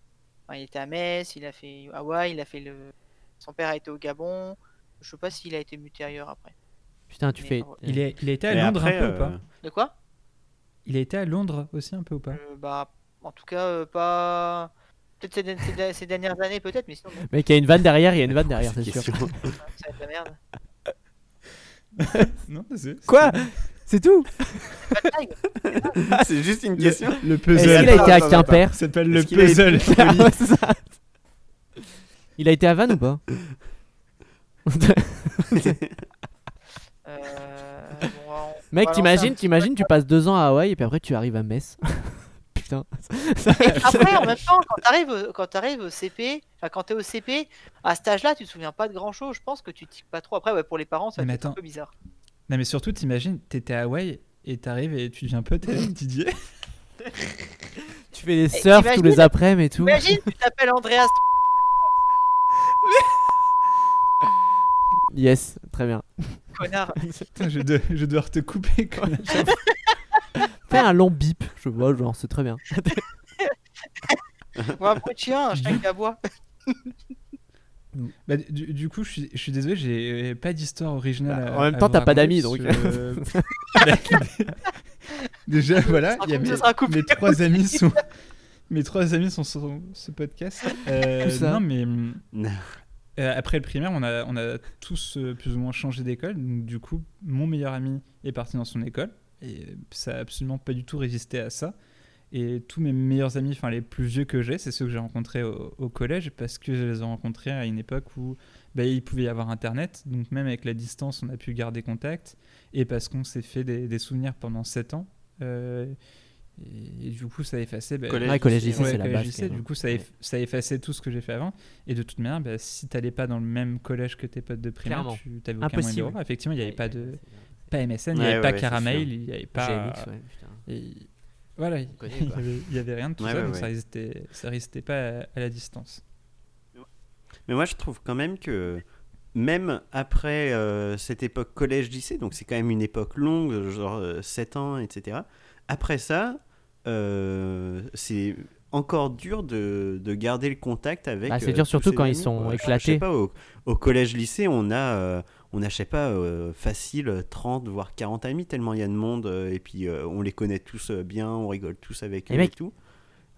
enfin, il était à Metz, il a fait Hawaï, il a fait le, son père a été au Gabon. Je sais pas s'il a été muté ailleurs après. Putain, tu Mais fais. enfin, Il, est, il a été à Londres après, un peu ou pas euh, De quoi? Il a été à Londres aussi un peu ou pas? Euh, Bah, en tout cas, euh, pas. Peut-être ces, ces- ces dernières années, peut-être, mais sinon, non, Mec, il y a une vanne derrière, il y a une vanne derrière, c'est sûr. question. ça va être la merde. Non, c'est Quoi? C'est tout? Pas de taille. C'est juste une question. Le Est-ce puzzle. qu'il a été à Quimper Ça s'appelle le Est-ce qu'il a été- puzzle. Ah. Il a été à Vannes ou pas? Euh, bon, on- Mec, t'imagines, t'imagines, tu passes deux ans à Hawaï et puis après tu arrives à Metz. Putain. Après, en même temps, quand t'arrives quand t'arrives au CP, enfin quand t'es au CP, à cet âge-là, tu te souviens pas de grand-chose. Je pense que tu tiques pas trop. Après, ouais, pour les parents, ça va être un peu bizarre. Non, mais surtout, t'imagines, t'étais à Hawaï et t'arrives et tu deviens pote avec Didier. Tu fais des surfs tous les après-midi et tout. Imagine, tu t'appelles Andreas. Yes, très bien. Connard. Je, dois, je te couper. quoi. Fais un long bip, je vois, genre, c'est très bien. Ou un bruit de chien, un chien qui aboie. Bah, du, du coup, je suis, je suis désolé, j'ai pas d'histoire originale. Bah, à- en même temps, t'as pas d'amis, donc. euh, Déjà, voilà, il y a mes, trois amis sont. Mes trois amis sont sur ce podcast. Euh, non, mais hum, Non. Euh, après le primaire, on a, on a tous euh, plus ou moins changé d'école. Donc, du coup, mon meilleur ami est parti dans son école. Et ça a absolument pas du tout résisté à ça. Et tous mes meilleurs amis, enfin les plus vieux que j'ai, c'est ceux que j'ai rencontrés au, collège parce que je les ai rencontrés à une époque où bah, il pouvait y avoir Internet. Donc même avec la distance, on a pu garder contact. Et parce qu'on s'est fait des, des souvenirs pendant 7 ans. euh, et, et du coup, ça a effacé. bah, Collège, Ouais, collège, lycée, Ouais, c'est la base. lycée, du coup, ça, eff- ça a effacé tout ce que j'ai fait avant. Et de toute manière, bah, si t'allais pas dans le même collège que tes potes de primaire, Clairement. tu t'avais aucun moyen de Impossible. voir. Effectivement, il n'y avait pas de pas MSN, il n'y avait ouais, pas Caramel, il n'y avait pas. GMX, ouais, putain. et- Voilà, il connaît, il y quoi. avait, rien de tout Ouais, ça, ouais, donc ouais. ça résistait, ça résistait pas à, à la distance. Mais moi, je trouve quand même que même après euh, cette époque collège-lycée, donc c'est quand même une époque longue, genre euh, 7 ans, etc. Après ça, euh, c'est encore dur de, de garder le contact avec. Bah, c'est dur surtout quand ils sont quoi. Je- Je, éclatés. sais pas, au, au collège-lycée, on a, euh, on a, je sais pas, euh, facile 30 voire 40 amis, tellement il y a de monde, euh, et puis euh, on les connaît tous bien, on rigole tous avec Et eux mec, et tout.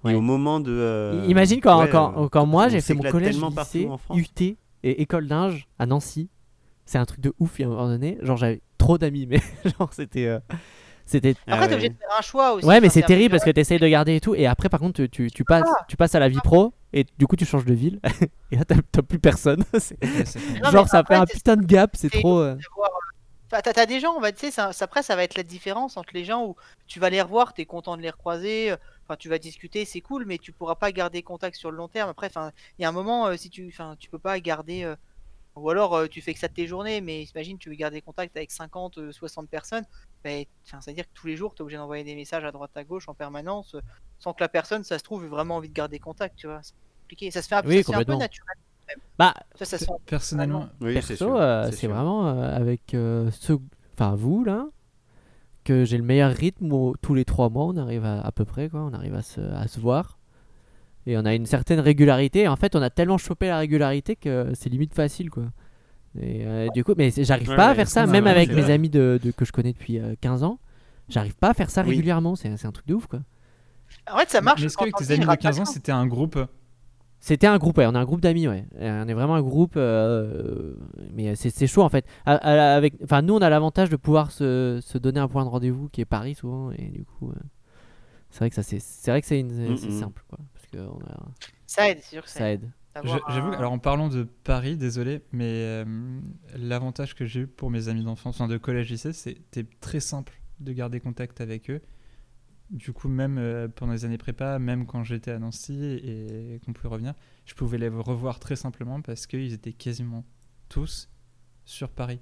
ouais. Et au moment de. Imagine quand, ouais, quand, quand moi j'ai fait mon collège, lycée. UT et école d'Inge à Nancy. C'est un truc de ouf, il y a un moment donné. Genre j'avais trop d'amis, mais genre c'était. C'était Ah Après, t'es ouais. obligé de faire un choix aussi. Ouais, mais c'est terrible parce que tu essayes de garder et tout. Et après, par contre, tu, tu, tu passes, tu passes à la vie pro et du coup, tu changes de ville. et là, t'as plus personne. Non, Genre, ça fait un putain de gap. C'est trop. euh, t'as, des gens, on va, tu sais, après, ça va être la différence entre les gens où tu vas les revoir, t'es content de les recroiser, euh, enfin, tu vas discuter, c'est cool, mais tu pourras pas garder contact sur le long terme. Après, enfin, il y a un moment, euh, si tu, enfin, tu peux pas garder, euh, ou alors euh, tu fais que ça de tes journées, mais imagine, tu veux garder contact avec 50, euh, 60 personnes, ben, enfin, c'est-à-dire que tous les jours, t'es obligé d'envoyer des messages à droite à gauche en permanence, euh, sans que la personne, ça se trouve, ait vraiment envie de garder contact, tu vois. C'est compliqué. Ça se fait un, Oui, ça se fait un peu naturel. Bah, Ça, Personnellement, Oui, c'est perso, euh, c'est vraiment euh, avec euh, ceux. Enfin, vous là. Que j'ai le meilleur rythme où tous les trois mois on arrive à, à peu près quoi, on arrive à se, à se voir et on a une certaine régularité. Et en fait, on a tellement chopé la régularité que c'est limite facile quoi. Et euh, du coup, mais j'arrive Ouais, pas à faire ça, même avec mes vrai. amis de, de- que je connais depuis euh, 15 ans. J'arrive pas à faire ça Oui. régulièrement, c'est c'est un truc de ouf quoi. En fait, ça marche. est-ce on tes amis de rate 15 ans, c'était un groupe? C'était un groupe, ouais, on est un groupe d'amis, ouais. Euh, On est vraiment un groupe, euh, mais c'est c'est chaud en fait. À- à- avec, enfin, nous, on a l'avantage de pouvoir se, se donner un point de rendez-vous qui est Paris souvent, et du coup, euh, c'est vrai que ça, c'est c'est vrai que c'est une- c'est simple, quoi, parce que on a- Ça aide, c'est sûr que ça, ça aide. aide. J'avoue, un- que- alors en parlant de Paris, désolé, mais euh, l'avantage que j'ai eu pour mes amis d'enfance, enfin de collège-lycée, c'était très simple de garder contact avec eux. Du coup, même euh, pendant les années prépa, même quand j'étais à Nancy et qu'on pouvait revenir, je pouvais les revoir très simplement parce qu'ils étaient quasiment tous sur Paris.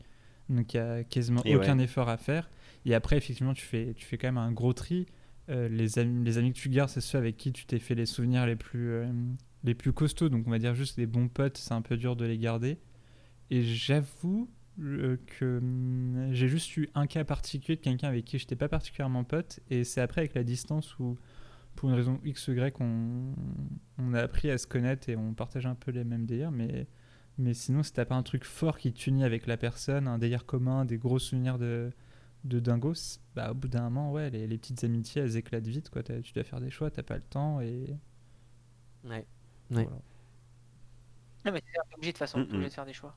Donc il n'y a quasiment Et aucun ouais. effort à faire. Et après, effectivement, tu fais, tu fais quand même un gros tri. Euh, les, amis, les amis que tu gardes, c'est ceux avec qui tu t'es fait les souvenirs les plus, euh, les plus costauds. Donc on va dire juste les bons potes, c'est un peu dur de les garder. Et j'avoue euh, que hum, j'ai juste eu un cas particulier de quelqu'un avec qui je n'étais pas particulièrement pote. Et c'est après avec la distance où, pour une raison X ou Y, on, a appris à se connaître et on partage un peu les mêmes délires. Mais, mais sinon, si t'as pas un truc fort qui t'unit avec la personne, un délire commun, des gros souvenirs de, de dingos, bah, au bout d'un moment, ouais, les, petites amitiés, elles éclatent vite. Quoi. Tu dois faire des choix, t'as pas le temps. Et... Ouais. Ouais. voilà. Non, mais t'es obligé de toute façon, obligé de faire des choix.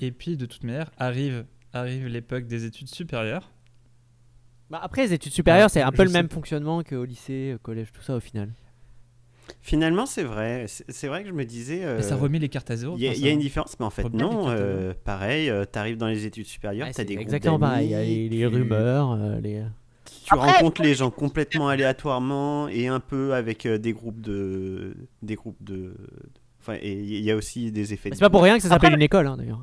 Et puis, de toute manière, arrive, arrive l'époque des études supérieures. Bah, après, les études supérieures, Ah, c'est un peu le même pas. fonctionnement qu'au lycée, au collège, tout ça au final. Finalement, c'est vrai. C'est vrai que je me disais. euh, Mais ça remet les cartes à zéro. Il y, a- y une différence, mais en fait, non. euh, pareil, tu arrives dans les études supérieures, Ouais, tu as c'est des groupes exactement pareil. Il y a les, les rumeurs, euh, les. Tu Après, rencontres les gens complètement aléatoirement et un peu avec euh, des groupes de. Des groupes de. Enfin, et il y a aussi des effets. C'est pas pour rien que ça s'appelle une école, hein, d'ailleurs.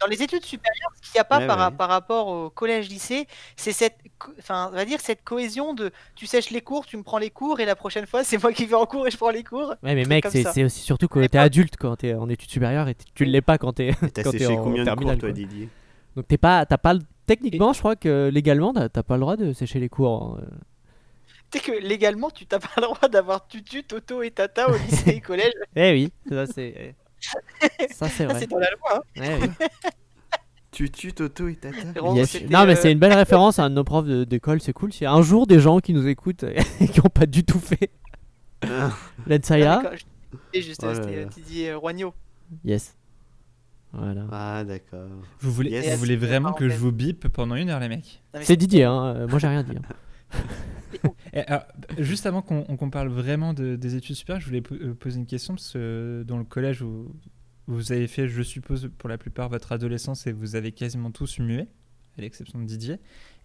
Dans les études supérieures, ce qu'il n'y a pas Ouais, par, ouais. par rapport au collège-lycée, c'est cette, enfin, on va dire cette cohésion de tu sèches les cours, tu me prends les cours, et la prochaine fois, c'est moi qui vais en cours et je prends les cours. Ouais, mais mec, c'est aussi surtout que t'es pas- adulte quand t'es en études supérieures et tu l'es pas quand t'es. T'as séché en combien de cours, toi. Didier? Donc t'es pas, t'as pas techniquement, je crois que légalement, t'as t'as pas le droit de sécher les cours. hein. Tu sais que légalement, tu n'as pas le droit d'avoir tutu, toto et tata au lycée et collège. Eh oui, ça c'est, ça c'est vrai. c'est dans la loi. hein. Ouais, oui. Tu tues Toto et Tata Yes. Non, mais euh, c'est une belle référence à un de nos profs d'école, c'est cool. S'il y a un jour des gens qui nous écoutent et qui ont pas du tout fait l'Ensaya, Et juste, Oh c'était euh, Didier euh, Roignaud. yes. Voilà. Ah, d'accord. Vous voulez, Yes. vous voulez Petite vraiment que je vous bip pendant une heure, les mecs? C'est Didier, hein. euh, moi j'ai rien dit. hein. Et alors, juste avant qu'on parle vraiment de- des études supérieures, je voulais euh, poser une question parce que dans le collège où, vous avez fait, je suppose, pour la plupart votre adolescence et vous avez quasiment tous mué, à l'exception de Didier.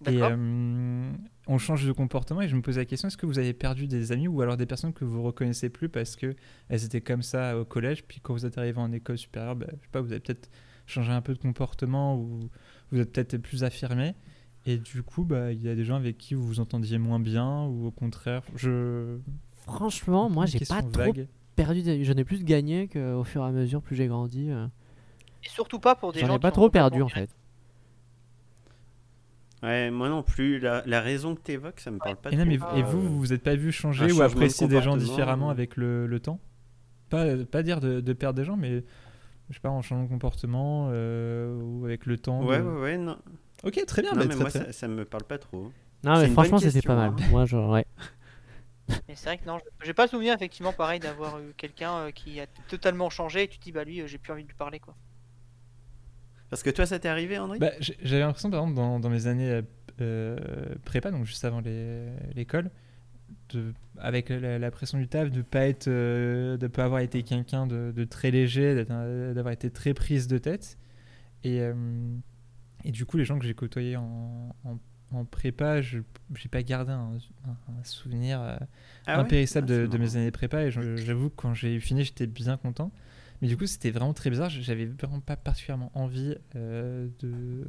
Et euh, on change de comportement et je me pose la question est-ce que vous avez perdu des amis ou alors des personnes que vous reconnaissez plus parce que elles étaient comme ça au collège, puis quand vous êtes arrivé en école supérieure, bah, je sais pas, vous avez peut-être changé un peu de comportement ou vous êtes peut-être plus affirmé. Et du coup, bah, il y a des gens avec qui vous vous entendiez moins bien ou au contraire. Je. Franchement, moi, j'ai pas trop vague. perdu d'amis. J'en ai plus gagné qu'au fur et à mesure, plus j'ai grandi. euh. Et surtout pas pour des gens J'en ai pas trop perdu en fait. Ouais, moi non plus. La, la raison que tu évoques, ça me parle pas Et, non, mais, trop. et vous, vous vous êtes pas vu changer ou de apprécier des gens différemment euh. avec le, le temps? Pas, pas dire de, de perdre des gens, mais je sais pas, en changeant de comportement euh, ou avec le temps. Ouais, de- ouais, ouais. Non, Ok, très bien. non bah, mais très, moi, très ça, ça me parle pas trop. Non, mais franchement, c'était pas mal. hein. Moi, genre, ouais. Mais c'est vrai que non, je- j'ai pas souvenir effectivement pareil d'avoir eu quelqu'un euh, qui a totalement changé et tu te dis bah lui j'ai plus envie de lui parler quoi. Parce que toi, ça t'est arrivé, André? Bah, J'avais l'impression, par exemple, dans, dans mes années euh, euh, prépa, donc juste avant l'école, avec la, la pression du taf, de pas être, euh, de pas avoir été quelqu'un de, de très léger, d'avoir été très prise de tête. Et, euh, et du coup, les gens que j'ai côtoyés en, en, en prépa, je j'ai pas gardé un, souvenir euh, Ah ouais? impérissable Ah, de, de mes années prépa. Et j'avoue que quand j'ai fini, j'étais bien content. Mais du coup, c'était vraiment très bizarre. J'avais vraiment pas particulièrement envie euh, de,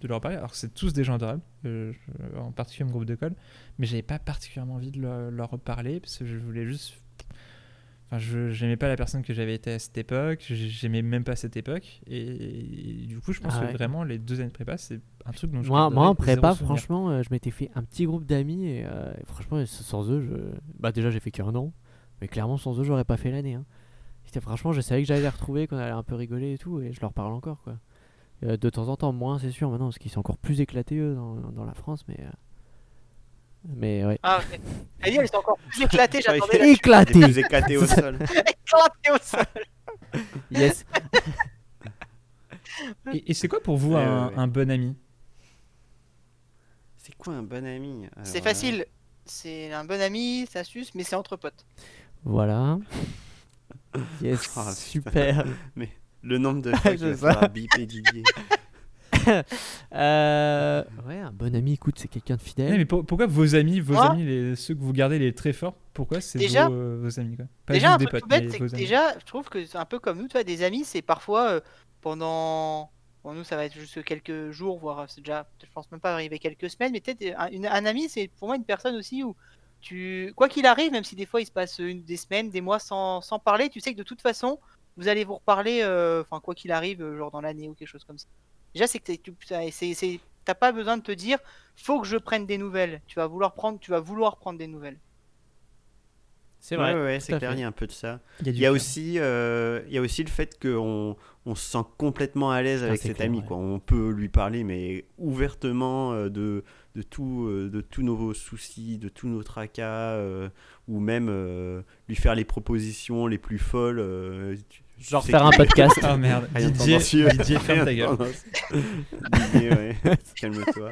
de leur parler. Alors, c'est tous des gens adorables, euh, en particulier mon groupe d'école. Mais j'avais pas particulièrement envie de leur, leur parler parce que je voulais juste. Enfin, je j'aimais pas la personne que j'avais été à cette époque. j'ai- J'aimais même pas cette époque. Et, et du coup, je pense Ah que vraiment, les deux années de prépa, c'est un truc dont je Moi, moi en prépa, franchement, euh, je m'étais fait un petit groupe d'amis et franchement, sans eux, je... bah déjà j'ai fait qu'un an, mais clairement sans eux, j'aurais pas fait l'année. Hein. C'était franchement, je savais que j'allais les retrouver, qu'on allait un peu rigoler et tout, et je leur parle encore quoi. Euh, de temps en temps, moins c'est sûr maintenant, parce qu'ils sont encore plus éclatés eux dans, dans la France, mais euh, mais ouais. Ah ok. Elle dit elle est encore plus éclatée, j'attendais plus au sol. éclatée au sol. Yes. Et, et c'est quoi pour vous un, ouais, un bon ami? C'est quoi un bon ami? C'est euh, facile. C'est un bon ami, ça suce, mais c'est entre potes. Voilà. Yes, Ah, super. Le nombre de fois sais. falloir biper Didier. Euh, ouais, un bon ami, écoute, c'est quelqu'un de Non, fidèle. mais pour- pourquoi vos amis, vos Moi amis, les, ceux que vous gardez les très forts, pourquoi c'est Déjà- vos, euh, vos amis quoi? Pas déjà, un des truc potes, tout bête, mais c'est que vos amis. déjà, je trouve que c'est un peu comme nous, tu vois, des amis, c'est parfois euh, pendant. Bon, nous, ça va être juste quelques jours, voire euh, c'est déjà, je pense même pas arriver quelques semaines, mais peut-être un, un ami, c'est pour moi une personne aussi où tu, quoi qu'il arrive, même si des fois il se passe une, des semaines, des mois sans, sans parler, tu sais que de toute façon, vous allez vous reparler, euh, enfin, quoi qu'il arrive, euh, genre dans l'année ou quelque chose comme ça. Déjà, c'est que tu t'as pas besoin de te dire, faut que je prenne des nouvelles. Tu vas vouloir prendre, tu vas vouloir prendre des nouvelles. C'est vrai. ouais, ouais, c'est clair, il y a un peu de ça. Il y a, du Il y a cœur. aussi, euh, il y a aussi le fait qu'on on se sent complètement à l'aise Ah, avec cet clair, ami. ouais. Quoi. On peut lui parler, mais ouvertement euh, de, de, tout, euh, de tous nos soucis, de tous nos tracas, euh, ou même euh, lui faire les propositions les plus folles. euh, tu- Genre faire un podcast. Ah merde, Didier. Didier, ferme Rien ta gueule. tendancieux. Didier, ouais, calme-toi.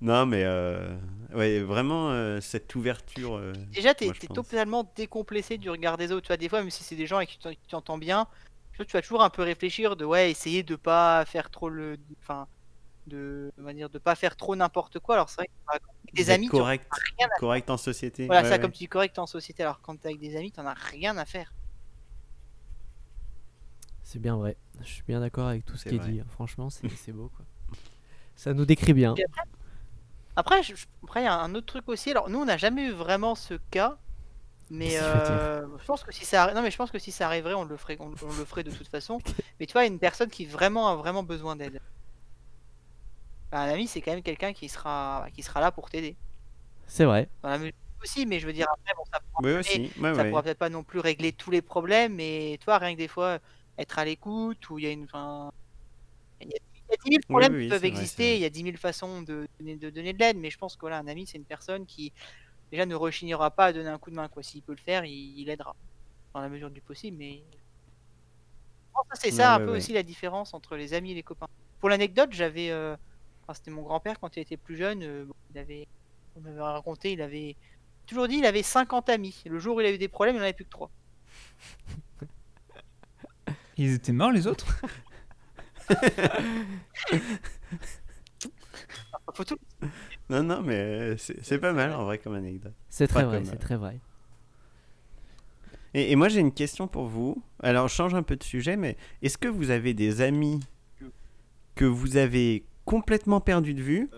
Non, mais euh, ouais, vraiment, euh, cette ouverture. euh, Déjà, t'es totalement décomplexé du regard des autres. Tu vois, des fois, même si c'est des gens avec qui tu t'entends bien, tu vois, tu vas toujours un peu réfléchir de ouais, essayer de pas faire trop le. Enfin, de. Dire, de pas faire trop n'importe quoi. Alors, c'est vrai que avec des amis, tu correct, rien à- correct en société. voilà, Ouais, ça, ouais. comme tu dis, correct en société. Alors, quand t'es avec des amis, t'en as rien à faire. C'est bien vrai. Je suis bien d'accord avec tout ce qui est dit. Franchement, c'est c'est beau quoi. Ça nous décrit bien. Et Après, je- après, il y a un autre truc aussi. Alors, nous, on n'a jamais eu vraiment ce cas. Mais euh, je pense que si ça non mais je pense que si ça arriverait on le ferait on, on le ferait de toute façon mais tu vois une personne qui vraiment a vraiment besoin d'aide un ami c'est quand même quelqu'un qui sera qui sera là pour t'aider C'est vrai. dans la possible mais je veux dire après bon ça pourra, Oui, aussi. Ouais, ça ouais. pourra peut-être pas non plus régler tous les problèmes mais toi rien que des fois être à l'écoute ou il y a une enfin, y a 10 000 problèmes oui, qui peuvent exister vrai. il y a 10 000 façons de donner de, donner de l'aide mais je pense que voilà un ami c'est une personne qui déjà ne rechignera pas à donner un coup de main quoi. S'il peut le faire il, il aidera dans la mesure du possible mais c'est ça Ouais, un peu ouais. aussi la différence entre les amis et les copains. Pour l'anecdote j'avais euh, enfin, c'était mon grand-père quand il était plus jeune euh, bon, il avait on m'avait raconté il avait toujours dit il avait 50 amis. Le jour où il a eu des problèmes il en avait plus que 3 Ils étaient morts les autres? Non, non, mais euh, c'est pas mal en vrai comme anecdote. C'est très Pas vrai, c'est euh, très vrai. Et, et moi j'ai une question pour vous. Alors je change un peu de sujet, mais est-ce que vous avez des amis que vous avez complètement perdu de vue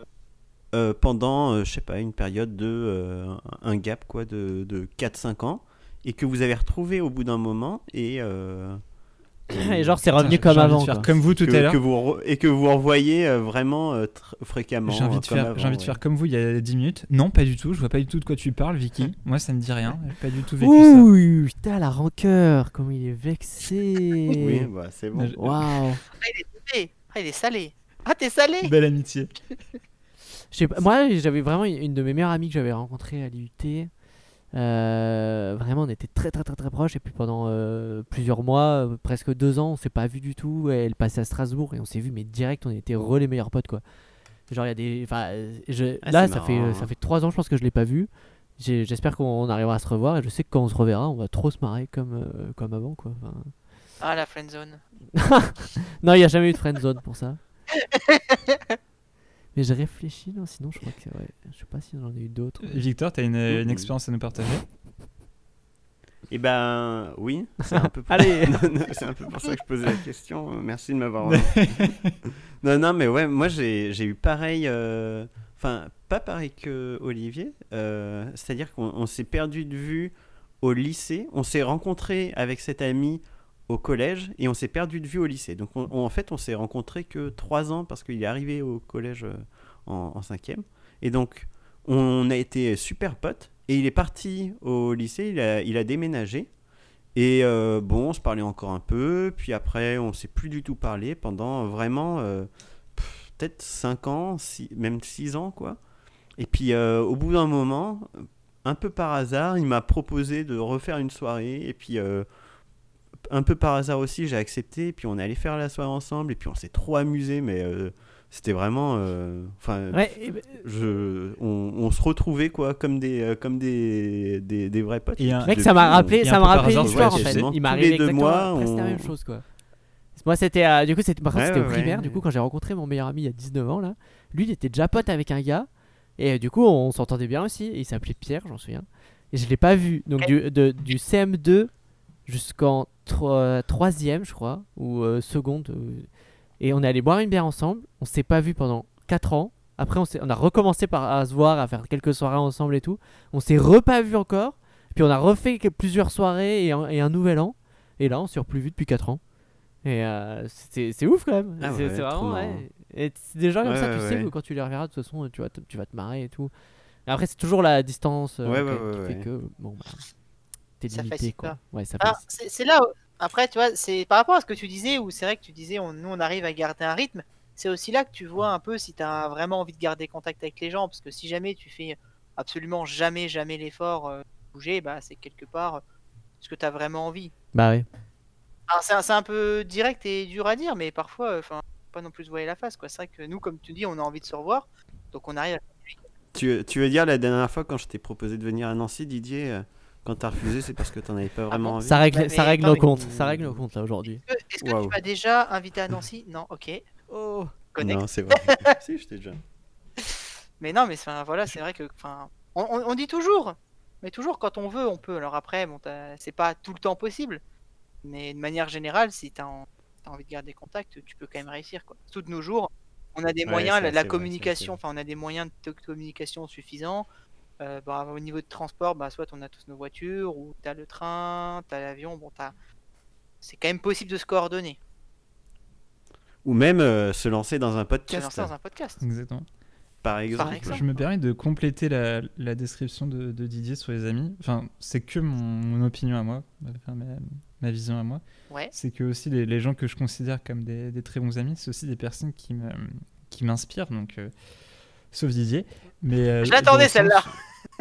euh, pendant, euh, je sais pas, une période de euh, un gap quoi de, de 4-5 ans et que vous avez retrouvé au bout d'un moment et euh, Et genre, c'est revenu J'ai comme envie avant. de faire quoi. comme vous tout que, à l'heure. re- et que vous revoyez euh, vraiment euh, tr- fréquemment. J'ai envie, euh, de faire, avant, j'ai envie de faire comme vous il y a 10 minutes. Non, pas du tout. Je vois pas du tout de quoi tu parles, Vicky. Moi, ça me dit rien. J'ai pas du tout vécu Ouh, putain, la rancœur, comme il est vexé. Oui, bah, c'est bon. Je- Waouh. Ah, il est salé. Ah, il est salé. Ah, t'es salé ça. Belle amitié. Pas, moi, j'avais vraiment une de mes meilleures amies que j'avais rencontrée à l'IUT. Euh, vraiment, on était très très très très proches. Et puis pendant euh, plusieurs mois, euh, presque deux ans, on s'est pas vu du tout. Et elle passait à Strasbourg et on s'est vu, mais direct, on était re les meilleurs potes quoi. Genre, il y a des. Enfin, je- Ah, là, ça fait, ça fait trois ans, je pense que je l'ai pas vu. J'espère qu'on arrivera à se revoir. Et je sais que quand on se reverra, on va trop se marrer comme, euh, comme avant quoi. Enfin, Ah, la friendzone. Non, il n'y a jamais eu de friendzone pour ça. Mais je réfléchis, non, sinon je crois que. Ouais, je sais pas si j'en ai eu d'autres. Victor, t'as une, une expérience à nous partager? Et ben oui, c'est un peu pour... Allez. Non, non, c'est un peu pour ça que je posais la question. Merci de m'avoir. non, non, mais ouais, moi j'ai j'ai eu pareil. euh, Enfin, pas pareil que Olivier. euh, C'est-à-dire qu'on on s'est perdu de vue au lycée. On s'est rencontré avec cet ami au collège et on s'est perdu de vue au lycée. Donc on- on- en fait, on s'est rencontré que trois ans parce qu'il est arrivé au collège euh, en, cinquième. Et donc on a été super potes. Et il est parti au lycée, il a, il a déménagé. Et euh, bon, on se parlait encore un peu. Puis après, on s'est plus du tout parlé pendant vraiment euh, peut-être 5 ans, six- même 6 ans, quoi. Et puis au bout d'un moment, un peu par hasard, il m'a proposé de refaire une soirée. Et puis un peu par hasard aussi, j'ai accepté. Et puis on est allé faire la soirée ensemble. Et puis on s'est trop amusé, mais euh, c'était vraiment. euh, Enfin, Ouais, et ben, je, on, on se retrouvait quoi, comme des, euh, comme des, des, des vrais potes. Et un- mec, ça m'a on- rappelé, ça m'a rappelé hasard, une histoire ouais, en fait. Il m'est arrivé deux mois, presque la on- même chose quoi. Moi c'était euh, du coup c'était par contre, Ouais, c'était au ouais, primaire ouais. du coup quand j'ai rencontré mon meilleur ami il y a 19 ans là, lui il était déjà pote avec un gars et euh, du coup on s'entendait bien aussi et il s'appelait Pierre, j'en souviens. Et je l'ai pas vu donc du, de- du CM2 jusqu'en 3ème je crois ou euh, seconde euh, et on est allé boire une bière ensemble, on s'est pas vu pendant 4 ans. Après on, on a recommencé par à se voir, à faire quelques soirées ensemble et tout. On s'est repas vu encore. Puis on a refait plusieurs soirées et un, et un nouvel an. Et là, on s'est plus vu depuis 4 ans. Et euh, c'est ouf quand même. Ah c'est ouais, vraiment. ouais. Et c'est des gens comme Ouais, ça, tu sais que quand tu les reverras, de toute façon, tu vas te, tu vas te marrer et tout. Après, c'est toujours la distance euh, qui fait que. Bon, bah, t'es Ça limité facilite quoi. pas. Ouais, ça Ah, passe. c'est c'est là, où- après, tu vois, c'est par rapport à ce que tu disais, où c'est vrai que tu disais, on, nous, on arrive à garder un rythme. C'est aussi là que tu vois un peu si tu as vraiment envie de garder contact avec les gens. Parce que si jamais tu fais absolument jamais, jamais l'effort euh, de bouger, bah, c'est quelque part euh, ce que tu as vraiment envie. Bah ouais. Alors, c'est un, c'est un peu direct et dur à dire, mais parfois, enfin, pas non plus se voiler la face. quoi. C'est vrai que nous, comme tu dis, on a envie de se revoir. Donc on arrive à Tu, tu veux dire la dernière fois quand je t'ai proposé de venir à Nancy, Didier, euh, quand t'as refusé, c'est parce que t'en avais pas vraiment bon envie Ça règle, Ouais, ça mais- règle non, nos mais- comptes. Ça règle nos comptes là aujourd'hui. Est-ce que, tu m'as déjà invité à Nancy? Non, ok. Oh. Connect. Non, c'est vrai. si, je t'ai déjà. Mais non, mais enfin, voilà, c'est vrai que, enfin, on, on- on dit toujours, mais toujours quand on veut, on peut. Alors après, bon, c'est pas tout le temps possible, mais de manière générale, si t'as en- envie de garder contact, tu peux quand même réussir, quoi. De nos jours, on a des Ouais, moyens, la, communication, enfin, on a des moyens de communication suffisants. Euh, bah, au niveau de transport, bah, soit on a tous nos voitures, ou t'as le train, t'as l'avion, bon, t'as. C'est quand même possible de se coordonner. Ou même euh, se lancer dans un Se podcast, lancer dans un podcast. Exactement. par exemple. exemple. Je me permets de compléter la, la description de, de Didier sur les amis. Enfin, c'est que mon, mon opinion à moi, enfin, ma, ma vision à moi. Ouais. C'est que aussi les, les gens que je considère comme des, des très bons amis, c'est aussi des personnes qui me qui m'inspirent. Donc, euh, sauf Didier. Mais euh, Je l'attendais, celle-là.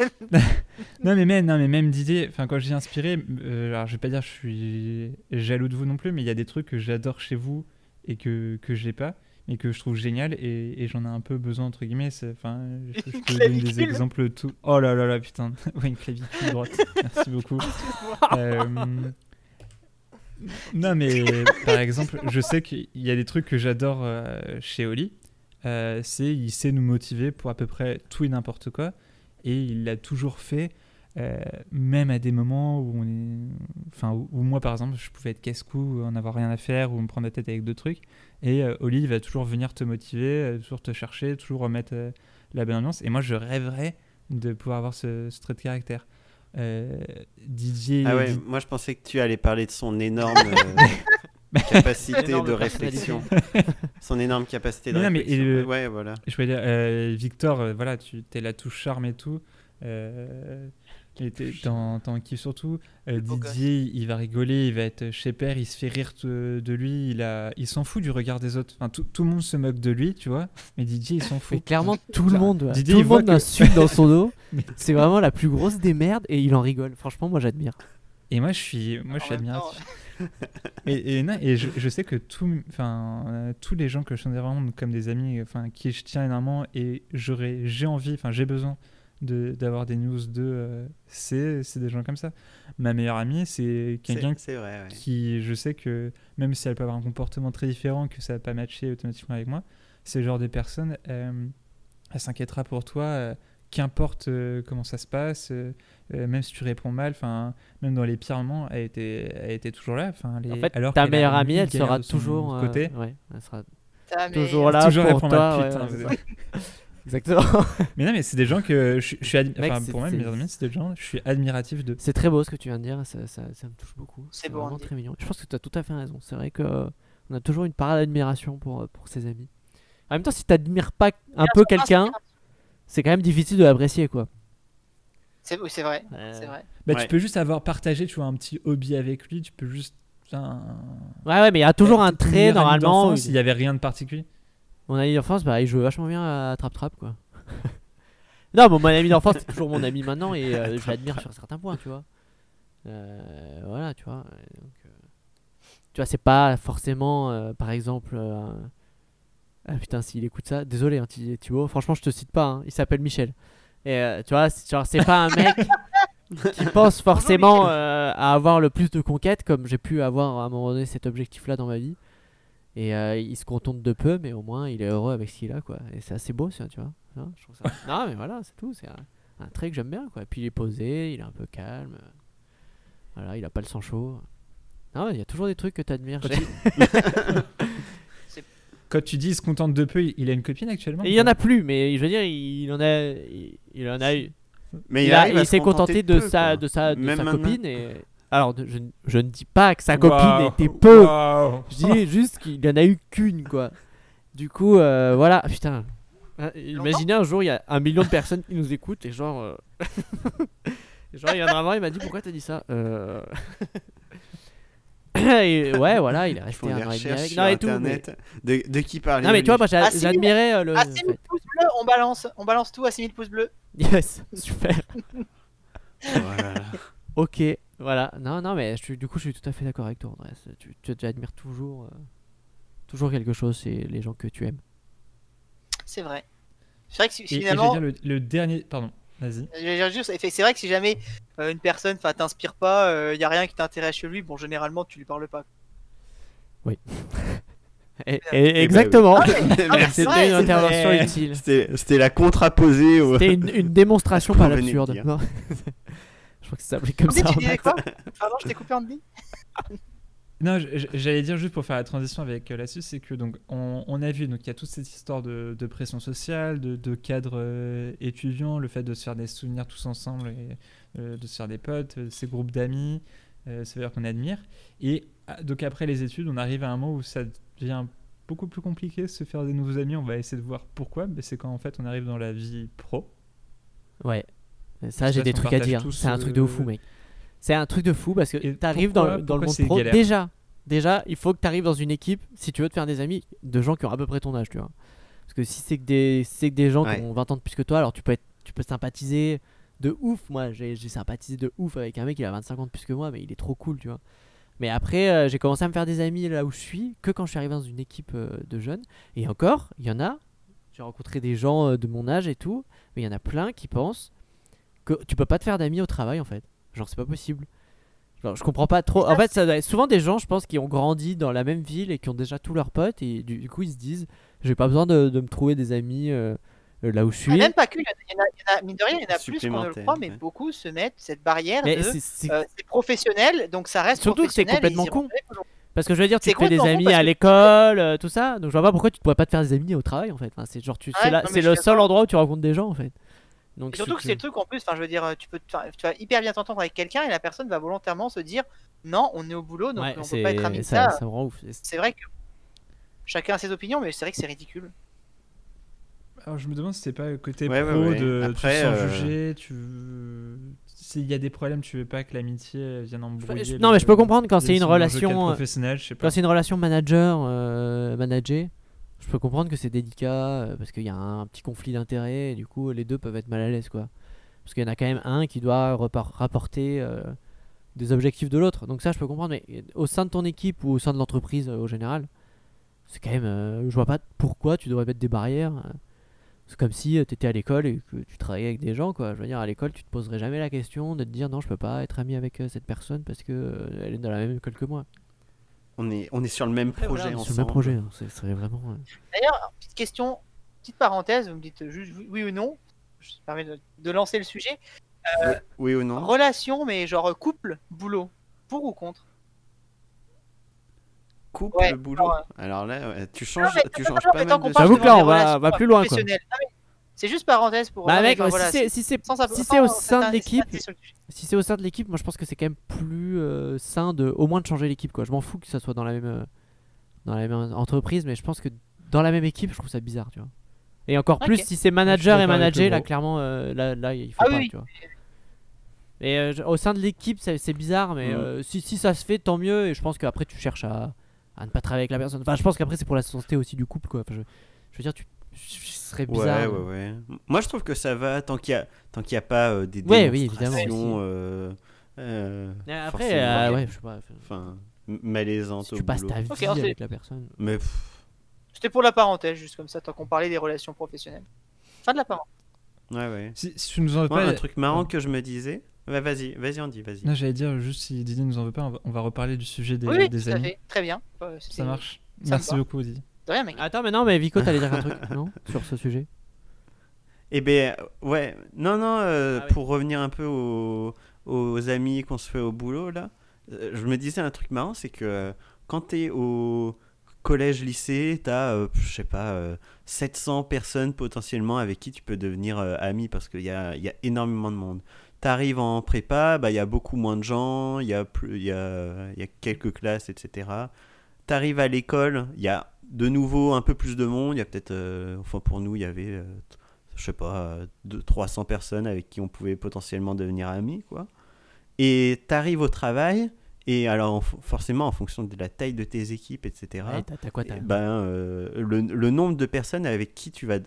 non mais même non mais même Didier. Enfin, quand je dis inspiré, euh, alors je vais pas dire que je suis jaloux de vous non plus, mais il y a des trucs que j'adore chez vous et que que j'ai pas mais que je trouve génial et, et j'en ai un peu besoin entre guillemets enfin je, je peux donner des exemples tout oh là là là putain ouais une clavicule droite merci beaucoup Euh, Non, mais par exemple, je sais qu'il y a des trucs que j'adore euh, chez Oli. Euh, c'est il sait nous motiver pour à peu près tout et n'importe quoi. Et il l'a toujours fait, euh, même à des moments où on est. Enfin, où, où moi, par exemple, je pouvais être casse-cou, en avoir rien à faire, ou me prendre la tête avec d'autres trucs. Et euh, Oli il va toujours venir te motiver, euh, toujours te chercher, toujours remettre la bonne ambiance. Et moi, je rêverais de pouvoir avoir ce, ce trait de caractère. Euh, Didier. Ah ouais, moi je pensais que tu allais parler de son énorme euh, capacité de réflexion. son énorme capacité de Non, mais réflexion. et le- Ouais, voilà. Je voulais dire, euh, Victor, euh, voilà, tu es la touche charme et tout. Euh, t'en t'en kiffes surtout. Euh. Didier, il va rigoler, il va être chez père, il se fait rire de, de lui, il, a, il s'en fout du regard des autres. Enfin, tout, tout le monde se moque de lui, tu vois. Mais Didier, il s'en Mais fout. clairement, tout le monde, ouais. Didier, tout il le voit monde que- l'insulte dans son dos. Mais- C'est vraiment la plus grosse des merdes et il en rigole. Franchement, moi j'admire. Et moi, je suis, moi, je suis admiratif. Et, et, non, et je, je sais que tout, enfin, euh, tous les gens que je considère vraiment comme des amis, enfin, qui je tiens énormément et j'aurais, j'ai envie, enfin, j'ai besoin de- d'avoir des news de, euh, c'est, des gens comme ça. Ma meilleure amie, c'est quelqu'un ouais. qui, je sais que même si elle peut avoir un comportement très différent, que ça va pas matcher automatiquement avec moi, c'est le genre des personnes, euh, elle s'inquiétera pour toi, euh, qu'importe euh, comment ça se passe, euh, euh, même si tu réponds mal, enfin, même dans les pires moments, elle était, elle était toujours là. Enfin, les- En fait, alors ta meilleure amie, elle sera toujours. euh, côté. ouais, elle sera ta toujours là toujours pour toi. mal, ouais, putain, ouais, c'est ça. Exactement. Mais non, mais c'est des gens que je, je suis, admi- Mec, enfin, c'est- pour moi, mes amis, c'est des gens, je suis admiratif de. C'est très beau ce que tu viens de dire, ça, ça, ça me touche beaucoup. C'est vraiment très mignon. Je pense que tu as tout à fait raison. C'est vrai que on a toujours une parade d'admiration pour, pour ses amis. En même temps, si tu n'admires pas un peu quelqu'un, c'est quand même difficile de l'apprécier quoi. C'est oui, c'est vrai. Euh, C'est vrai. Bah, Ouais. Tu peux juste avoir partagé, tu vois, un petit hobby avec lui, tu peux juste. Ouais, ouais, mais il y a toujours un trait normalement. d'enfance, où Il n'y avait rien de particulier. Mon ami d'enfance, bah, il joue vachement bien à Trap Trap quoi. non, bon, mon ami d'enfance, c'est toujours mon ami maintenant et euh, je l'admire sur certains points, tu vois. Euh, voilà, tu vois. donc, euh, tu vois, c'est pas forcément, euh, par exemple. Ah putain, s'il écoute ça, désolé, hein, Thi- Thibaut, franchement, je te cite pas, hein, il s'appelle Michel. Et euh, tu vois, c'est- pas un mec qui pense forcément euh, à avoir le plus de conquêtes, comme j'ai pu avoir à un moment donné cet objectif-là dans ma vie. Et euh, il se contente de peu, mais au moins il est heureux avec ce qu'il a, quoi. Et c'est assez beau, ça, tu vois. Hein, je trouve ça... non, mais voilà, c'est tout. C'est un, un trait que j'aime bien, quoi. Et puis il est posé, il est un peu calme. Voilà, il a pas le sang chaud. Non, il y a toujours des trucs que t'admires. Quand tu dis il se contente de peu, il- a une copine actuellement Et il y en a plus, mais je veux dire, il, en a, il, il en a eu. Mais Il, s'est contenté de, peu, sa, de sa, de Même sa copine. Et... Alors, je, ne- je ne dis pas que sa copine était peu. Je dis juste qu'il en a eu qu'une, quoi. Du coup, euh, voilà. Ah, Putain. Ah, Imaginez un jour, il y a un million de personnes qui nous écoutent et genre. euh, genre, il y en a un, il m'a dit pourquoi t'as dit ça Euh, et ouais, voilà, il est resté un an et demi recherches avec. Non, et tout. mais- internet. De, de qui parler Non, mais tu vois, moi Ah, j'admirais euh, le. À 6000 pouces bleus, on balance, on balance tout à 6000 pouces bleus. Yes, super. Voilà. Ok, voilà. Non, non, mais je du coup, je suis tout à fait d'accord avec toi, Andrés. Tu, tu, tu admires toujours, euh, toujours quelque chose, c'est les gens que tu aimes. C'est vrai. C'est vrai que Et, et je finalement, dire le, le dernier. Pardon, vas-y. c'est vrai que si jamais euh, une personne t'inspire pas, il y a rien qui t'intéresse chez lui, bon, généralement, tu lui parles pas. Et, et- ben exactement. C'était une intervention vrai. utile. C'était la contraposée au. C'était une, une démonstration par l'absurde. je crois que ça s'appelait comme ça. tu en disais maths. quoi? Pardon, je t'ai coupé Andy Non, j'allais dire juste pour faire la transition avec euh, là-dessus, c'est que donc on, on a vu donc il y a toute cette histoire de, de pression sociale, de, de cadre euh, étudiant, le fait de se faire des souvenirs tous ensemble, et, euh, de se faire des potes, euh, ces groupes d'amis, ça veut dire qu'on admire. Et ah, donc après les études, on arrive à un moment où ça devient beaucoup plus compliqué de se faire des nouveaux amis. On va essayer de voir pourquoi. Mais c'est quand en fait on arrive dans la vie pro. Ouais. Ça, j'ai des trucs à dire. C'est un truc de fou, mec. C'est un truc de fou parce que t'arrives pourquoi- dans, dans le monde pro. galère Déjà, déjà, il faut que t'arrives dans une équipe si tu veux te faire des amis de gens qui ont à peu près ton âge, tu vois. Parce que si c'est que des, si c'est que des gens Ouais. qui ont 20 ans de plus que toi, alors tu peux être, tu peux sympathiser de ouf. Moi, j'ai j'ai sympathisé de ouf avec un mec qui a 25 ans de plus que moi, mais il est trop cool, tu vois. Mais après, euh, j'ai commencé à me faire des amis là où je suis que quand je suis arrivé dans une équipe euh, de jeunes. Et encore, il y en a. J'ai rencontré des gens euh, de mon âge et tout, mais il y en a plein qui pensent que tu peux pas te faire d'amis au travail en fait. Genre, c'est pas possible. Genre, je comprends pas trop. En fait, ça doit être souvent des gens, je pense, qui ont grandi dans la même ville et qui ont déjà tous leurs potes. Et du, du coup, ils se disent J'ai pas besoin de, de me trouver des amis euh, euh, là où je Ah, suis. Même pas que, il y en a- il y en a, mine de rien, il y en a plus qu'on ne le croit, mais ouais. beaucoup se mettent cette barrière Mais de c'est- c'est- euh, c'est professionnel, donc ça reste Surtout que c'est complètement con. Parce que je veux dire, tu C'est te fais des amis à l'école, euh, tout ça. Donc je vois pas pourquoi tu pourrais pas te faire des amis au travail en fait. Enfin, c'est genre tu, Ouais, c'est le seul endroit où tu rencontres des gens en fait. Donc Et surtout que c'est le truc en plus, enfin je veux dire, tu peux, tu vas hyper bien t'entendre avec quelqu'un et la personne va volontairement se dire non, on est au boulot, donc Ouais, on peut pas être amis de ça, ça. ça me rend ouf. C'est- vrai que chacun a ses opinions, mais c'est vrai que c'est ridicule. Alors je me demande si c'est pas le côté Ouais, pro ouais. de Après, tu te sens euh, jugé, tu veux- s'il y a des problèmes, tu veux pas que l'amitié vienne embrouiller. je- non, mais je peux comprendre quand c'est une relation, euh, professionnel, je sais pas. Quand c'est une relation manager euh, manager, je peux comprendre que c'est délicat euh, parce qu'il y a un petit conflit d'intérêts et du coup les deux peuvent être mal à l'aise quoi. Parce qu'il y en a quand même un qui doit rapporter euh, des objectifs de l'autre. Donc ça je peux comprendre mais au sein de ton équipe ou au sein de l'entreprise euh, au général, c'est quand même euh, je vois pas pourquoi tu devrais mettre des barrières. euh. C'est comme si tu étais à l'école et que tu travaillais avec des gens quoi. Je veux dire à l'école, tu te poserais jamais la question de te dire non, je peux pas être ami avec euh, cette personne parce que euh, elle est dans la même école que moi. On est, on est sur le même Après, projet voilà, ensemble. le même projet, hein. c'est vraiment euh, D'ailleurs, petite question, petite parenthèse, vous me dites juste oui ou non. Je me permets de, de lancer le sujet. Oui ou non Relation, mais genre couple, boulot, pour ou contre? Couple, Ouais, boulot. alors, Alors là, ouais, tu Non, changes, mais- tu non, changes non, pas mais mal de J'avoue que là, on va- plus loin, quoi. professionnelles. Ah, mais C'est juste parenthèse pour. Bah non, mec, si voilà, c'est si si au sein de l'équipe, si c'est au sein de l'équipe, moi je pense que c'est quand même plus euh, sain de au moins de changer l'équipe quoi. Je m'en fous que ça soit dans la même euh, dans la même entreprise, mais je pense que dans la même équipe, je trouve ça bizarre, tu vois. Et encore plus si c'est manager et manager, là clairement euh, là là il faut Ah pas, oui, tu vois. Et euh, au sein de l'équipe, c'est bizarre, mais Mm. euh, si, si ça se fait, tant mieux. Et je pense qu'après, tu cherches à, à ne pas travailler avec la personne. Enfin, je pense qu'après, c'est pour la santé aussi du couple, quoi. Enfin, je, je veux dire, tu, serait bizarre. Ouais, ouais, ouais. Moi, je trouve que ça va tant qu'il y a, tant qu'il y a pas euh, des Ouais, oui, évidemment, démonstrations aussi. euh, euh, Mais après, euh, ouais, je sais pas. enfin, enfin, m- malaisantes si au tu passes boulot. ta vie Ok, alors avec la personne. Mais C'était pour la parenthèse, juste comme ça, tant qu'on parlait des relations professionnelles. Fin de la parenthèse. ouais, ouais. Si, si tu nous en veux pas, un truc marrant que je me disais. Vas-y, vas-y, on dit, vas-y. non, j'allais dire juste si Didier nous en veut pas, on va, on va reparler du sujet des, Oui, oui, des tout à amis. fait. Très bien. Euh, c'était- Ça marche. Merci beaucoup, Didier. De rien, mec. Attends, mais non, mais Vico, t'allais dire un truc, non Sur ce sujet? Eh ben, ouais, non, non, euh, Ah oui. pour revenir un peu aux, aux amis qu'on se fait au boulot, là, euh, je me disais un truc marrant, c'est que euh, quand t'es au collège, lycée, t'as, euh, je sais pas, euh, 700 personnes potentiellement avec qui tu peux devenir euh, ami parce qu'il y a, il y a énormément de monde. T'arrives en prépa, bah, il y a beaucoup moins de gens, il y, a plus- il y, a, il y a quelques classes, etc. T'arrives à l'école, il y a de nouveau un peu plus de monde, il y a peut-être, euh, enfin pour nous, il y avait... euh, je sais pas, euh, deux- 300 personnes avec qui on pouvait potentiellement devenir amis, quoi. Et t'arrives au travail, et alors forcément en fonction de la taille de tes équipes, etc., Ouais, t'as t'as quoi t'as- eh ben, euh, le, le nombre de personnes avec qui tu vas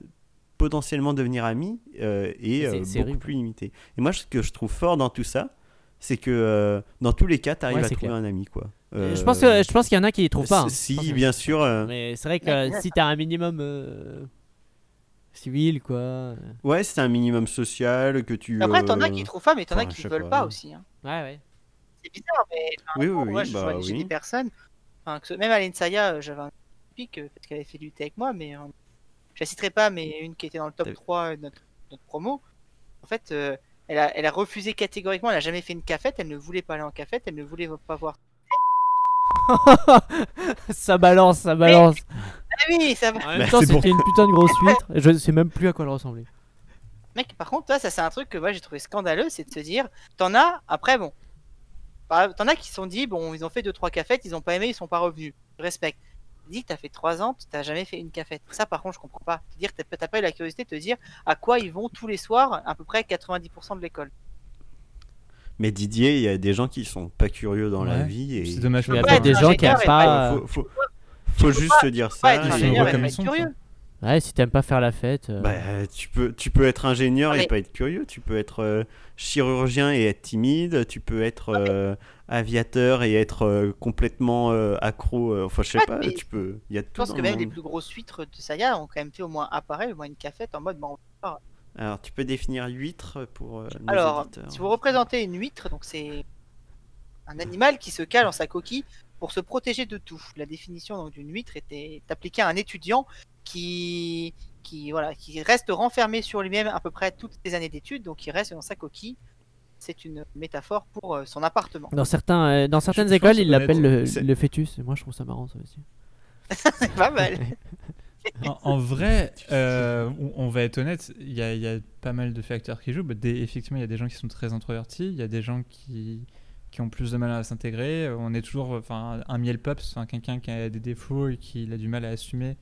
potentiellement devenir ami euh, est euh, beaucoup horrible. plus limité. Et moi, ce que je trouve fort dans tout ça, c'est que euh, dans tous les cas, tu arrives Ouais, à trouver clair. un ami, quoi. Je Euh, pense que je pense qu'il y en a qui les trouvent pas. hein. Si, Je que- bien sûr. euh, Mais c'est vrai que euh, si t'as un minimum euh, civil, quoi. Ouais, c'est un minimum social que tu. Après, t'en as qui trouvent pas, mais t'en as enfin, qui je veulent pas. pas aussi. hein. Ouais, ouais. C'est bizarre, mais enfin, Oui, oui, oui. moi, je bah oui. des personnes. Enfin, que même à l'Ensaya, euh, j'avais un pic parce qu'elle avait fait du thé avec moi, mais euh, je la citerai pas, mais une qui était dans le top T'as- 3 de notre, notre promo. En fait, euh, elle, a, elle a refusé catégoriquement, elle a jamais fait une cafette, elle ne voulait pas aller en cafette, elle ne voulait pas voir. ça balance, ça balance. Ah oui, ça va. En même temps, c'était une putain de grosse huître. et Je sais même plus à quoi elle ressemblait. Mec, par contre, toi, ça c'est un truc que moi j'ai trouvé scandaleux, c'est de se dire, t'en as, après bon, t'en as qui se sont dit, bon, ils ont fait 2-3 cafettes, ils ont pas aimé, ils sont pas revenus. Je respecte. Dis que t'as fait 3 ans, t'as jamais fait une cafette. Ça, par contre, je comprends pas. Te dire que t'as t'as pas eu la curiosité de te dire à quoi ils vont tous les soirs, à peu près 90% de l'école. Mais Didier, il y a des gens qui sont pas curieux dans la vie. Et... C'est dommage. Il y a pas des gens qui ingénieur aiment et pas. faut, faut, faut juste se dire Pas ça. être ils sont et- ingénieur et pas être reconnaissants, curieux. Ouais, si t'aimes pas faire la fête. euh, Bah, tu peux, tu peux être ingénieur et pas être curieux. Tu peux être euh, chirurgien et être timide. Tu peux être euh, aviateur et être euh, complètement euh, accro. euh, enfin, je sais Ouais, pas. Tu peux. Il y a Je tout pense dans que le même les plus grosses huîtres de Saya ont quand même fait au moins apparaître, au moins une cafette en mode bon. Alors, tu peux définir huître pour euh, nos Alors, auditeurs. si vous représentez une huître, donc c'est un animal qui se cale dans sa coquille pour se protéger de tout. La définition donc, d'une huître était appliquée à un étudiant qui, qui, voilà, qui reste renfermé sur lui-même à peu près toutes ses années d'études, donc il reste dans sa coquille. C'est une métaphore pour euh, son appartement. Dans, certains, euh, dans certaines écoles, ils l'appellent le, le fœtus. Et moi, je trouve ça marrant, ça aussi. C'est pas mal. En, vrai, euh, on, va être honnête, il y, a- pas mal de facteurs qui jouent. Effectivement, il y a des gens qui sont très introvertis, il y a des gens qui, qui ont plus de mal à s'intégrer. On est toujours, enfin, un miel pop, c'est quelqu'un qui a des défauts et qui a du mal à assumer.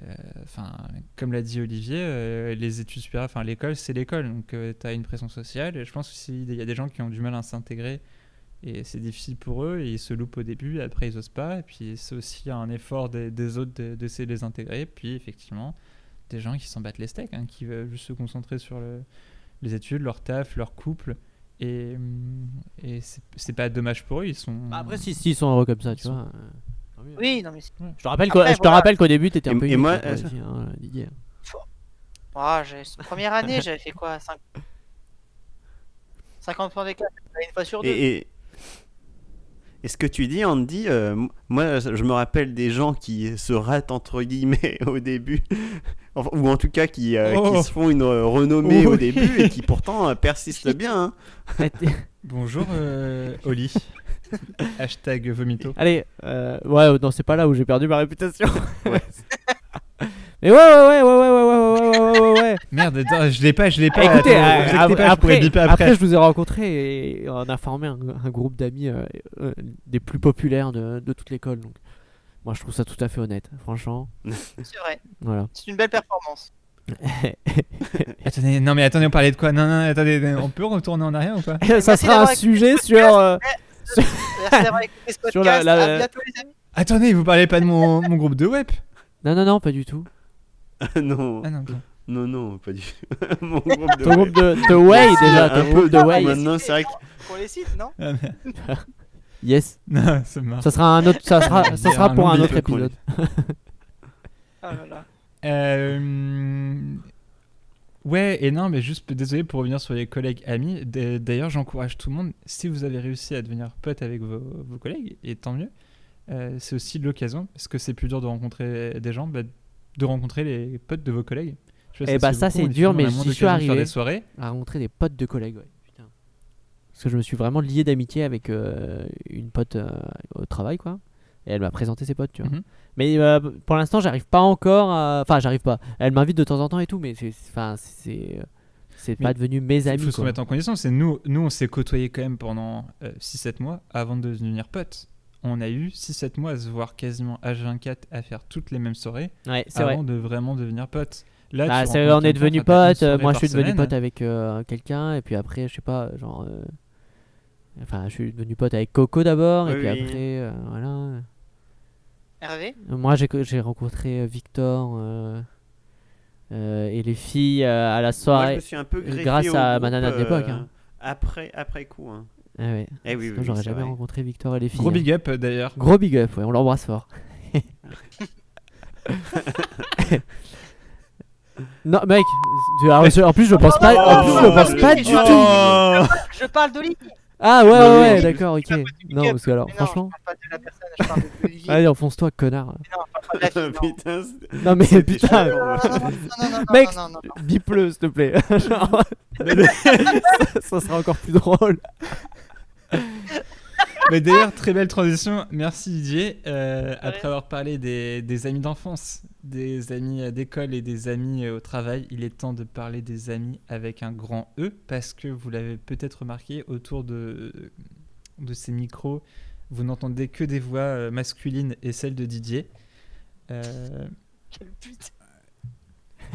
Euh, Enfin, comme l'a dit Olivier, euh, les études supérieures, enfin l'école, c'est l'école, donc tu as une pression sociale. Et je pense qu'il y a des gens qui ont du mal à s'intégrer et c'est difficile pour eux et ils se loupent au début, après ils osent pas. Et puis c'est aussi un effort des, des autres de- d'essayer de les intégrer. Puis effectivement, des gens qui s'en battent les steaks, hein, qui veulent juste se concentrer sur le- les études, leur taf, leur couple. Et, hum, et c'est pas dommage pour eux, ils sont. Bah, après, si, si, ils sont heureux comme ça, tu sont- vois. euh. Oui, non mais c'est- Je te rappelle Après, qu'au je te voilà. rappelle qu'au début, t'étais un Et- peu et unique, moi, euh, aussi, hein, Didier. Ah, j'ai- première année, j'avais fait quoi 5... 50 points d'écart, une fois sur deux. Et, et, ce que tu dis, Andy, euh, moi je me rappelle des gens qui se ratent entre guillemets au début, Enfin, ou en tout cas qui, euh, Oh. qui se font une euh, renommée au début et qui pourtant euh, persistent bien. hein. Bonjour euh, Oli. Hashtag vomito. Allez, euh, ouais, non, c'est pas là où j'ai perdu ma réputation. Mais ouais, ouais, ouais, ouais, ouais, ouais, ouais, ouais, ouais, ouais, ouais. Merde, attends, je l'ai pas, je l'ai pas. Écoutez, attends, euh, vous inquiétez après, pas, je après, après. je vous ai rencontré et on a formé un, un groupe d'amis euh, euh, des plus populaires de, de toute l'école. Donc, moi, je trouve ça tout à fait honnête, franchement. C'est vrai, Voilà. c'est une belle performance. Attendez, non mais attendez, on parlait de quoi Non, non, attendez, on peut retourner en arrière ou pas ça Merci sera un d'avoir sujet écouté ce sur. euh, Sur la- podcast. la- À bientôt, les amis. Attendez, vous parlez pas de mon, mon groupe de web Non, non, non, pas du tout. non, Ah non, non, non, pas du tout. Mon groupe de Ton groupe de, de Way déjà, Un ton peu groupe de Way. Maintenant, c'est vrai que Pour les sites, non Ah. Yes. Non, ça marche. Ça sera un autre, ça sera, ça sera un pour un autre épisode. Oh là là. Euh, Ouais, et non, mais juste désolé pour revenir sur les collègues amis. D'ailleurs, j'encourage tout le monde, si vous avez réussi à devenir pote avec vos, vos collègues, et tant mieux, euh, c'est aussi l'occasion, parce que c'est plus dur de rencontrer des gens, bah, de rencontrer les potes de vos collègues. Je sais Eh pas, bah, ça, c'est dur, mais d'occasion suis arrivé. À rencontrer des potes de collègues, ouais. Putain. Parce que je me suis vraiment lié d'amitié avec euh, une pote euh, au travail, quoi. Et elle m'a présenté ses potes, tu vois. Mhm. Mais euh, pour l'instant, j'arrive pas encore à. Enfin, j'arrive pas. Elle m'invite de temps en temps et tout, mais c'est. Enfin, c'est. C'est pas devenu mes Il amis. faut se remettre en condition. C'est nous, nous, on s'est côtoyés quand même pendant 6-7 mois avant de devenir potes. On a eu 6-7 mois à se voir quasiment H24 à faire toutes les mêmes soirées Ouais, c'est vrai. avant de vraiment devenir potes. Là, Bah, on est devenu potes. euh, Moi, je suis devenu semaine. pote avec euh, quelqu'un, et puis après, je sais pas, genre. euh, Enfin, je suis devenu pote avec Coco d'abord, et puis oui. après, euh, voilà. Hervé? Moi, j'ai rencontré Victor euh, euh, et les filles euh, à la moi, je soirée. me suis un peu greffé grâce au à groupe, ma nana de l'époque, euh, hein. Après, après coup. hein. Ah ouais. Eh oui, oui, j'aurais jamais rencontré Victor et les filles. Gros hein. big up d'ailleurs. Gros big up, ouais, on l'embrasse fort. non, mec, en plus je pense pas, en plus je pense pas du tout. Je parle d'Olivier. Ah ouais, ouais, d'accord, ok. Non, parce que alors, franchement. Allez, enfonce-toi, connard. Non, mais putain. Mec, bip-le, s'il te plaît. Ça sera encore plus drôle. Mais d'ailleurs, très belle transition. Merci Didier. Euh, après avoir parlé des, des amis d'enfance, des amis euh, d'école et des amis euh, au travail, il est temps de parler des amis avec un grand E parce que vous l'avez peut-être remarqué autour de, de ces micros, vous n'entendez que des voix masculines et celles de Didier. Euh, Quelle pute.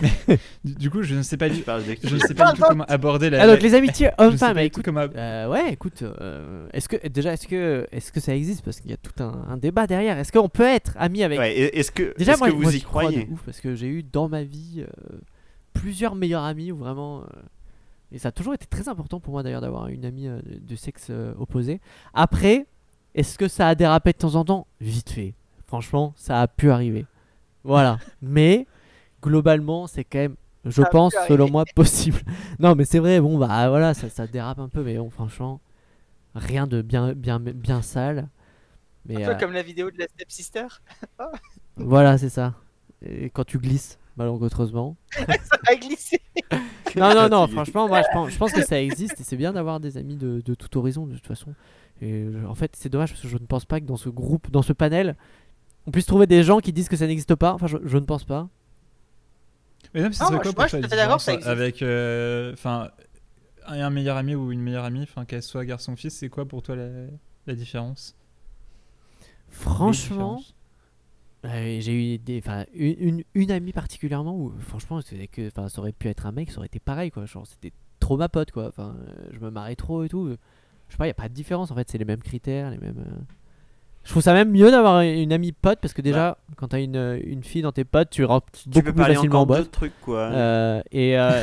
du, du coup, je ne sais pas du, parles de qui je ne sais pas du tout comment aborder la. Ah, donc les amitiés hommes-femmes, écoute. comment- Euh, ouais, écoute, euh, est-ce que déjà est-ce que est-ce que ça existe? Parce qu'il y a tout un, un débat derrière. Est-ce qu'on peut être ami avec Ouais, Est-ce que, Déjà est-ce moi, que moi, vous j'y y crois de croyez? ouf parce que j'ai eu dans ma vie euh, plusieurs meilleurs amis où vraiment euh, et ça a toujours été très important pour moi d'ailleurs d'avoir une amie euh, de, de sexe euh, opposé. Après, est-ce que ça a dérapé de temps en temps? Vite fait. Franchement, ça a pu arriver. Voilà. Mais globalement, c'est quand même je Ça a pu pense selon moi possible. non, mais c'est vrai, bon bah voilà, ça, ça dérape un peu mais bon franchement rien de bien, bien, bien sale. Mais Un peu euh, comme la vidéo de la stepsister. voilà, c'est ça. Et quand tu glisses, malencontreusement. ça a glissé. Non, non, non, franchement, moi, je pense, je pense que ça existe et c'est bien d'avoir des amis de, de tout horizon, de toute façon. Et je- en fait, c'est dommage parce que je ne pense pas que dans ce groupe, dans ce panel, on puisse trouver des gens qui disent que ça n'existe pas. Enfin, je, je ne pense pas. Mais non, mais ça Non, serait moi, quoi pour toi avec euh, enfin un un meilleur ami ou une meilleure amie, enfin qu'elle soit garçon ou fils, c'est quoi pour toi la, la différence? Franchement, euh, j'ai eu des, enfin, une, une, une amie particulièrement où, franchement, c'est que, enfin, ça aurait pu être un mec, ça aurait été pareil, quoi. Genre, c'était trop ma pote, quoi. Enfin, euh, je me marrais trop et tout. Je sais pas, y a pas de différence. En fait, c'est les mêmes critères, les mêmes. euh. Je trouve ça même mieux d'avoir une amie pote parce que déjà, quand t'as une, une fille dans tes potes, tu rentres Tu beaucoup plus facilement en d'autres trucs, quoi. Euh, et euh,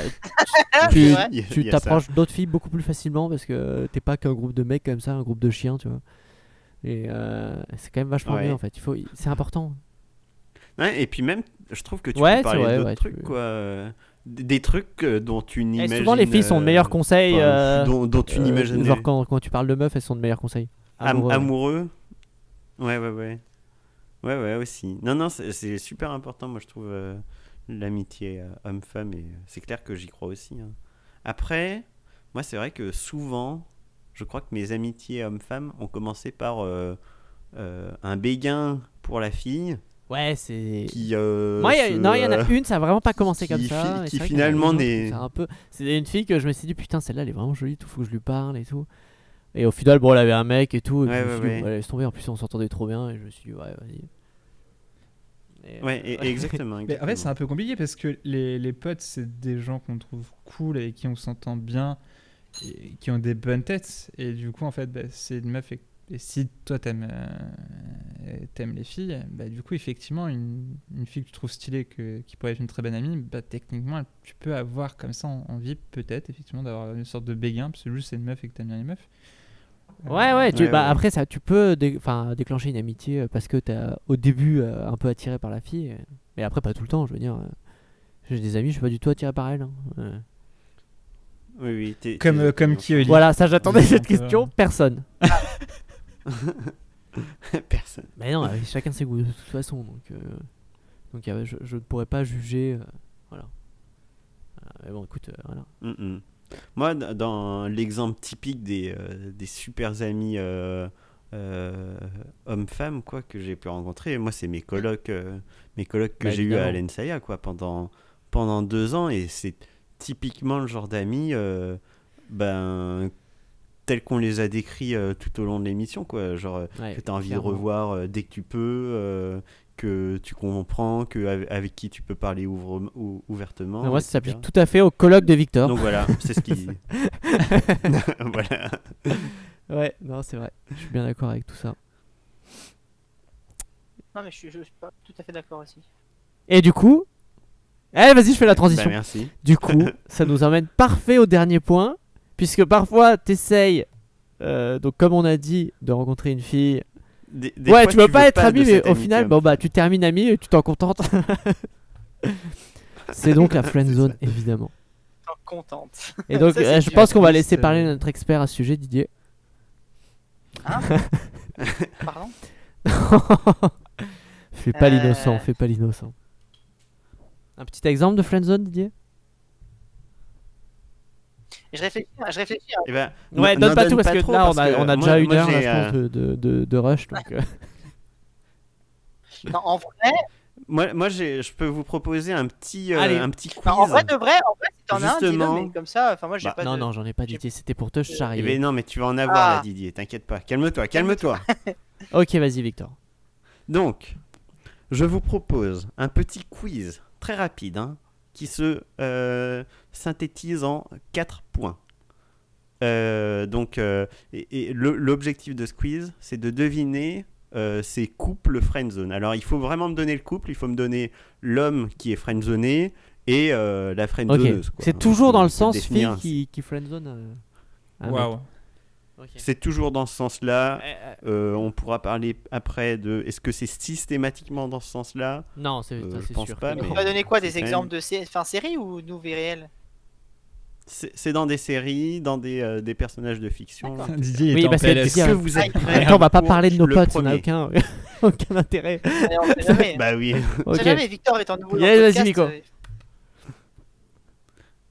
tu, t'approches d'autres filles beaucoup plus facilement parce que t'es pas qu'un groupe de mecs comme ça, un groupe de chiens, tu vois. Et euh, c'est quand même vachement Ouais. mieux en fait. Il faut, c'est important. Ouais, et puis même, je trouve que tu Ouais, peux parler d'autres trucs, quoi. Des trucs euh, dont tu Et n'imagines. souvent les filles sont de meilleurs conseils. enfin, euh, dont, dont tu euh, n'imagines. genre quand, quand tu parles de meufs, elles sont de meilleurs conseils. Am- Amoureux, amoureux, ouais. ouais. ouais, ouais, ouais. Aussi. Non, non, c'est super important, moi, je trouve, euh, l'amitié euh, homme-femme, et euh, c'est clair que j'y crois aussi. hein. Après, moi, c'est vrai que souvent, je crois que mes amitiés homme-femme ont commencé par un béguin pour la fille Ouais, c'est. qui. Moi, y a- se, non, il y en a une, ça a vraiment pas commencé qui comme ça. qui finalement n'est- c'est un peu. C'est une fille que je me suis dit putain, celle-là, elle est vraiment jolie, tout faut que je lui parle et tout. Et au final, bon, elle avait un mec et tout. Et puis Ouais, je me suis ouais, dit, ouais. tomber. En plus, on s'entendait trop bien et je me suis dit ouais, vas-y. Et, Ouais, euh, et- exactement. Mais en fait, c'est exactement. un peu compliqué parce que les, les potes, c'est des gens qu'on trouve cool et qui on s'entend bien et qui ont des bonnes têtes. Et du coup, en fait, bah, c'est une meuf. Et, et si toi, t'aimes euh, les filles, bah, du coup, effectivement, une, une fille que tu trouves stylée, que, qui pourrait être une très bonne amie, bah, techniquement, tu peux avoir comme ça en- envie, peut-être, effectivement, d'avoir une sorte de béguin parce que juste c'est une meuf et que t'aimes bien les meufs. Ouais, ouais, tu, Ouais, bah, ouais. après, ça, tu peux dé- déclencher une amitié euh, parce que t'es au début euh, un peu attiré par la fille, euh, mais après, pas tout le temps. Je veux dire, euh, j'ai des amis, je suis pas du tout attiré par elle. hein. Ouais. Oui, oui. t'es- Comme, euh, comme qui, Oli Voilà, ça, j'attendais cette question. Personne. Personne. Mais non, euh, chacun ses goûts de toute façon, donc, euh, donc euh, je, je ne pourrais pas juger. euh, voilà. Voilà, Mais bon, écoute, euh, voilà. Mm, mm. Moi, dans l'exemple typique des, euh, des super amis euh, euh, hommes-femmes quoi que j'ai pu rencontrer, moi, c'est mes colocs, mes colocs que Bah, j'ai eu à l'ENSAIA quoi, pendant, pendant deux ans. Et c'est typiquement le genre d'amis ben, tels qu'on les a décrits tout au long de l'émission. quoi. Genre, Ouais, que tu as envie clairement. de revoir dès que tu peux, que tu comprends, que, avec, qui tu peux parler ouvre- ou- ouvertement. Moi, ça s'applique tout à fait au colloque de Victor. Donc voilà, c'est ce qui. voilà. Ouais, non, c'est vrai. Je suis bien d'accord avec tout ça. Non, mais je suis, je suis pas tout à fait d'accord aussi. Et du coup, eh, vas-y, je fais la Bah, transition. merci. Du coup, ça nous emmène parfait au dernier point, puisque parfois t'essayes, euh, donc comme on a dit, de rencontrer une fille. Des- des ouais, fois, tu veux pas être ami, mais au final, bon bah tu termines ami et tu t'en contentes. C'est donc la friend zone, évidemment. T'en contente. Et donc, Ça, euh, je pense qu'on va laisser euh, parler notre expert à ce sujet, Didier. Pardon fais pas Euh. l'innocent, fais pas l'innocent. Un petit exemple de friend zone, Didier? Je réfléchis, je réfléchis. à- Eh ben, Ouais, donne pas donne tout parce que trop, là, on parce a, on a moi- déjà une heure, là, j'ai, je pense, euh, de, de, de, de rush. Donc, euh, Non, en vrai, Moi, moi je peux vous proposer un petit, euh, Allez. un petit quiz. non, en vrai de vrai, en vrai, si t'en as un, mais comme ça, enfin moi j'ai Bah, pas non, de... non, j'en ai pas dit, c'était pour te Eh charrier. ben, non, mais tu vas en avoir Ah. là, Didier. T'inquiète pas. Calme-toi, calme-toi. Ok, vas-y, Victor. Donc, je vous propose un petit quiz très rapide hein, qui se euh, synthétise en 4 points. Euh, donc, euh, et, et le- l'objectif de quiz, c'est de deviner euh, ces couples friendzone. Alors, il faut vraiment me donner le couple, il faut me donner l'homme qui est friendzoné et euh, la friendzoneuse. quoi. c'est toujours dans le sens fille qui, qui friendzone. euh, C'est toujours dans ce sens-là. Euh, Euh, on pourra parler après de est-ce que c'est systématiquement dans ce sens-là? Non, c'est Euh, je pense sûr. pas, Mais on va donner quoi Des exemples même- de sé... enfin, séries ou nouveaux réels C'est c'est dans des séries, dans des, euh, des personnages de fiction. Didier Oui, parce que vous êtes prêts Attends, on va pas parler de nos potes, ça n'a aucun, aucun intérêt. On jamais. Bah oui. On Ok. sait jamais, Victor est en nouveau le vas-y. Nico. euh,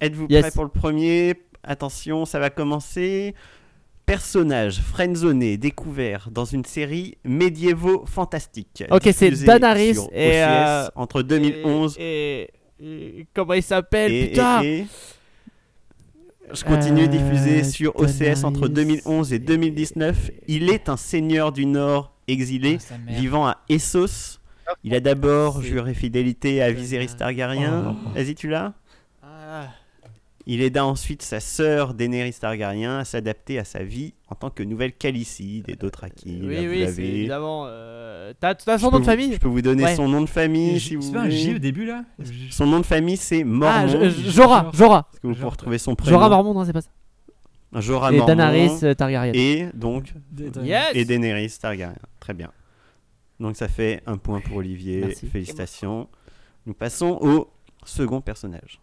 Êtes-vous Yes. prêts pour le premier? Attention, ça va commencer. Personnage friendzoné découvert dans une série médiévaux fantastique. Ok, c'est diffusée Dan Harris sur et, OCS euh, entre 2011 Et, et- et- comment il s'appelle Putain et- et- Je continue, Euh, diffusé sur OCS entre Harris 2011 et 2019. Il est un seigneur du Nord exilé, Ah, vivant à Essos. Il a d'abord juré fidélité à Viserys Targaryen. Oh. Vas-y, tu l'as? Ah. Il aida ensuite sa sœur Daenerys Targaryen à s'adapter à sa vie en tant que nouvelle Khaleesi et d'autres acquis. Oui, oui, c'est évidemment. Euh... T'as son nom de vous- famille Je peux vous donner Ouais. son nom de famille si vous C'est pas un J au voulez. début là Son nom de famille c'est Mormont. Ah, Mormont, J- J- Jorah, Jorah. Jorah. Est-ce que vous pouvez retrouver son prénom Jorah Mormont, non, c'est pas ça. Jorah Et Mormont. Daenerys euh, Targaryen. Et donc Yes et Daenerys Targaryen. Très bien. Donc ça fait un point pour Olivier. Merci. Félicitations. Nous passons au second personnage.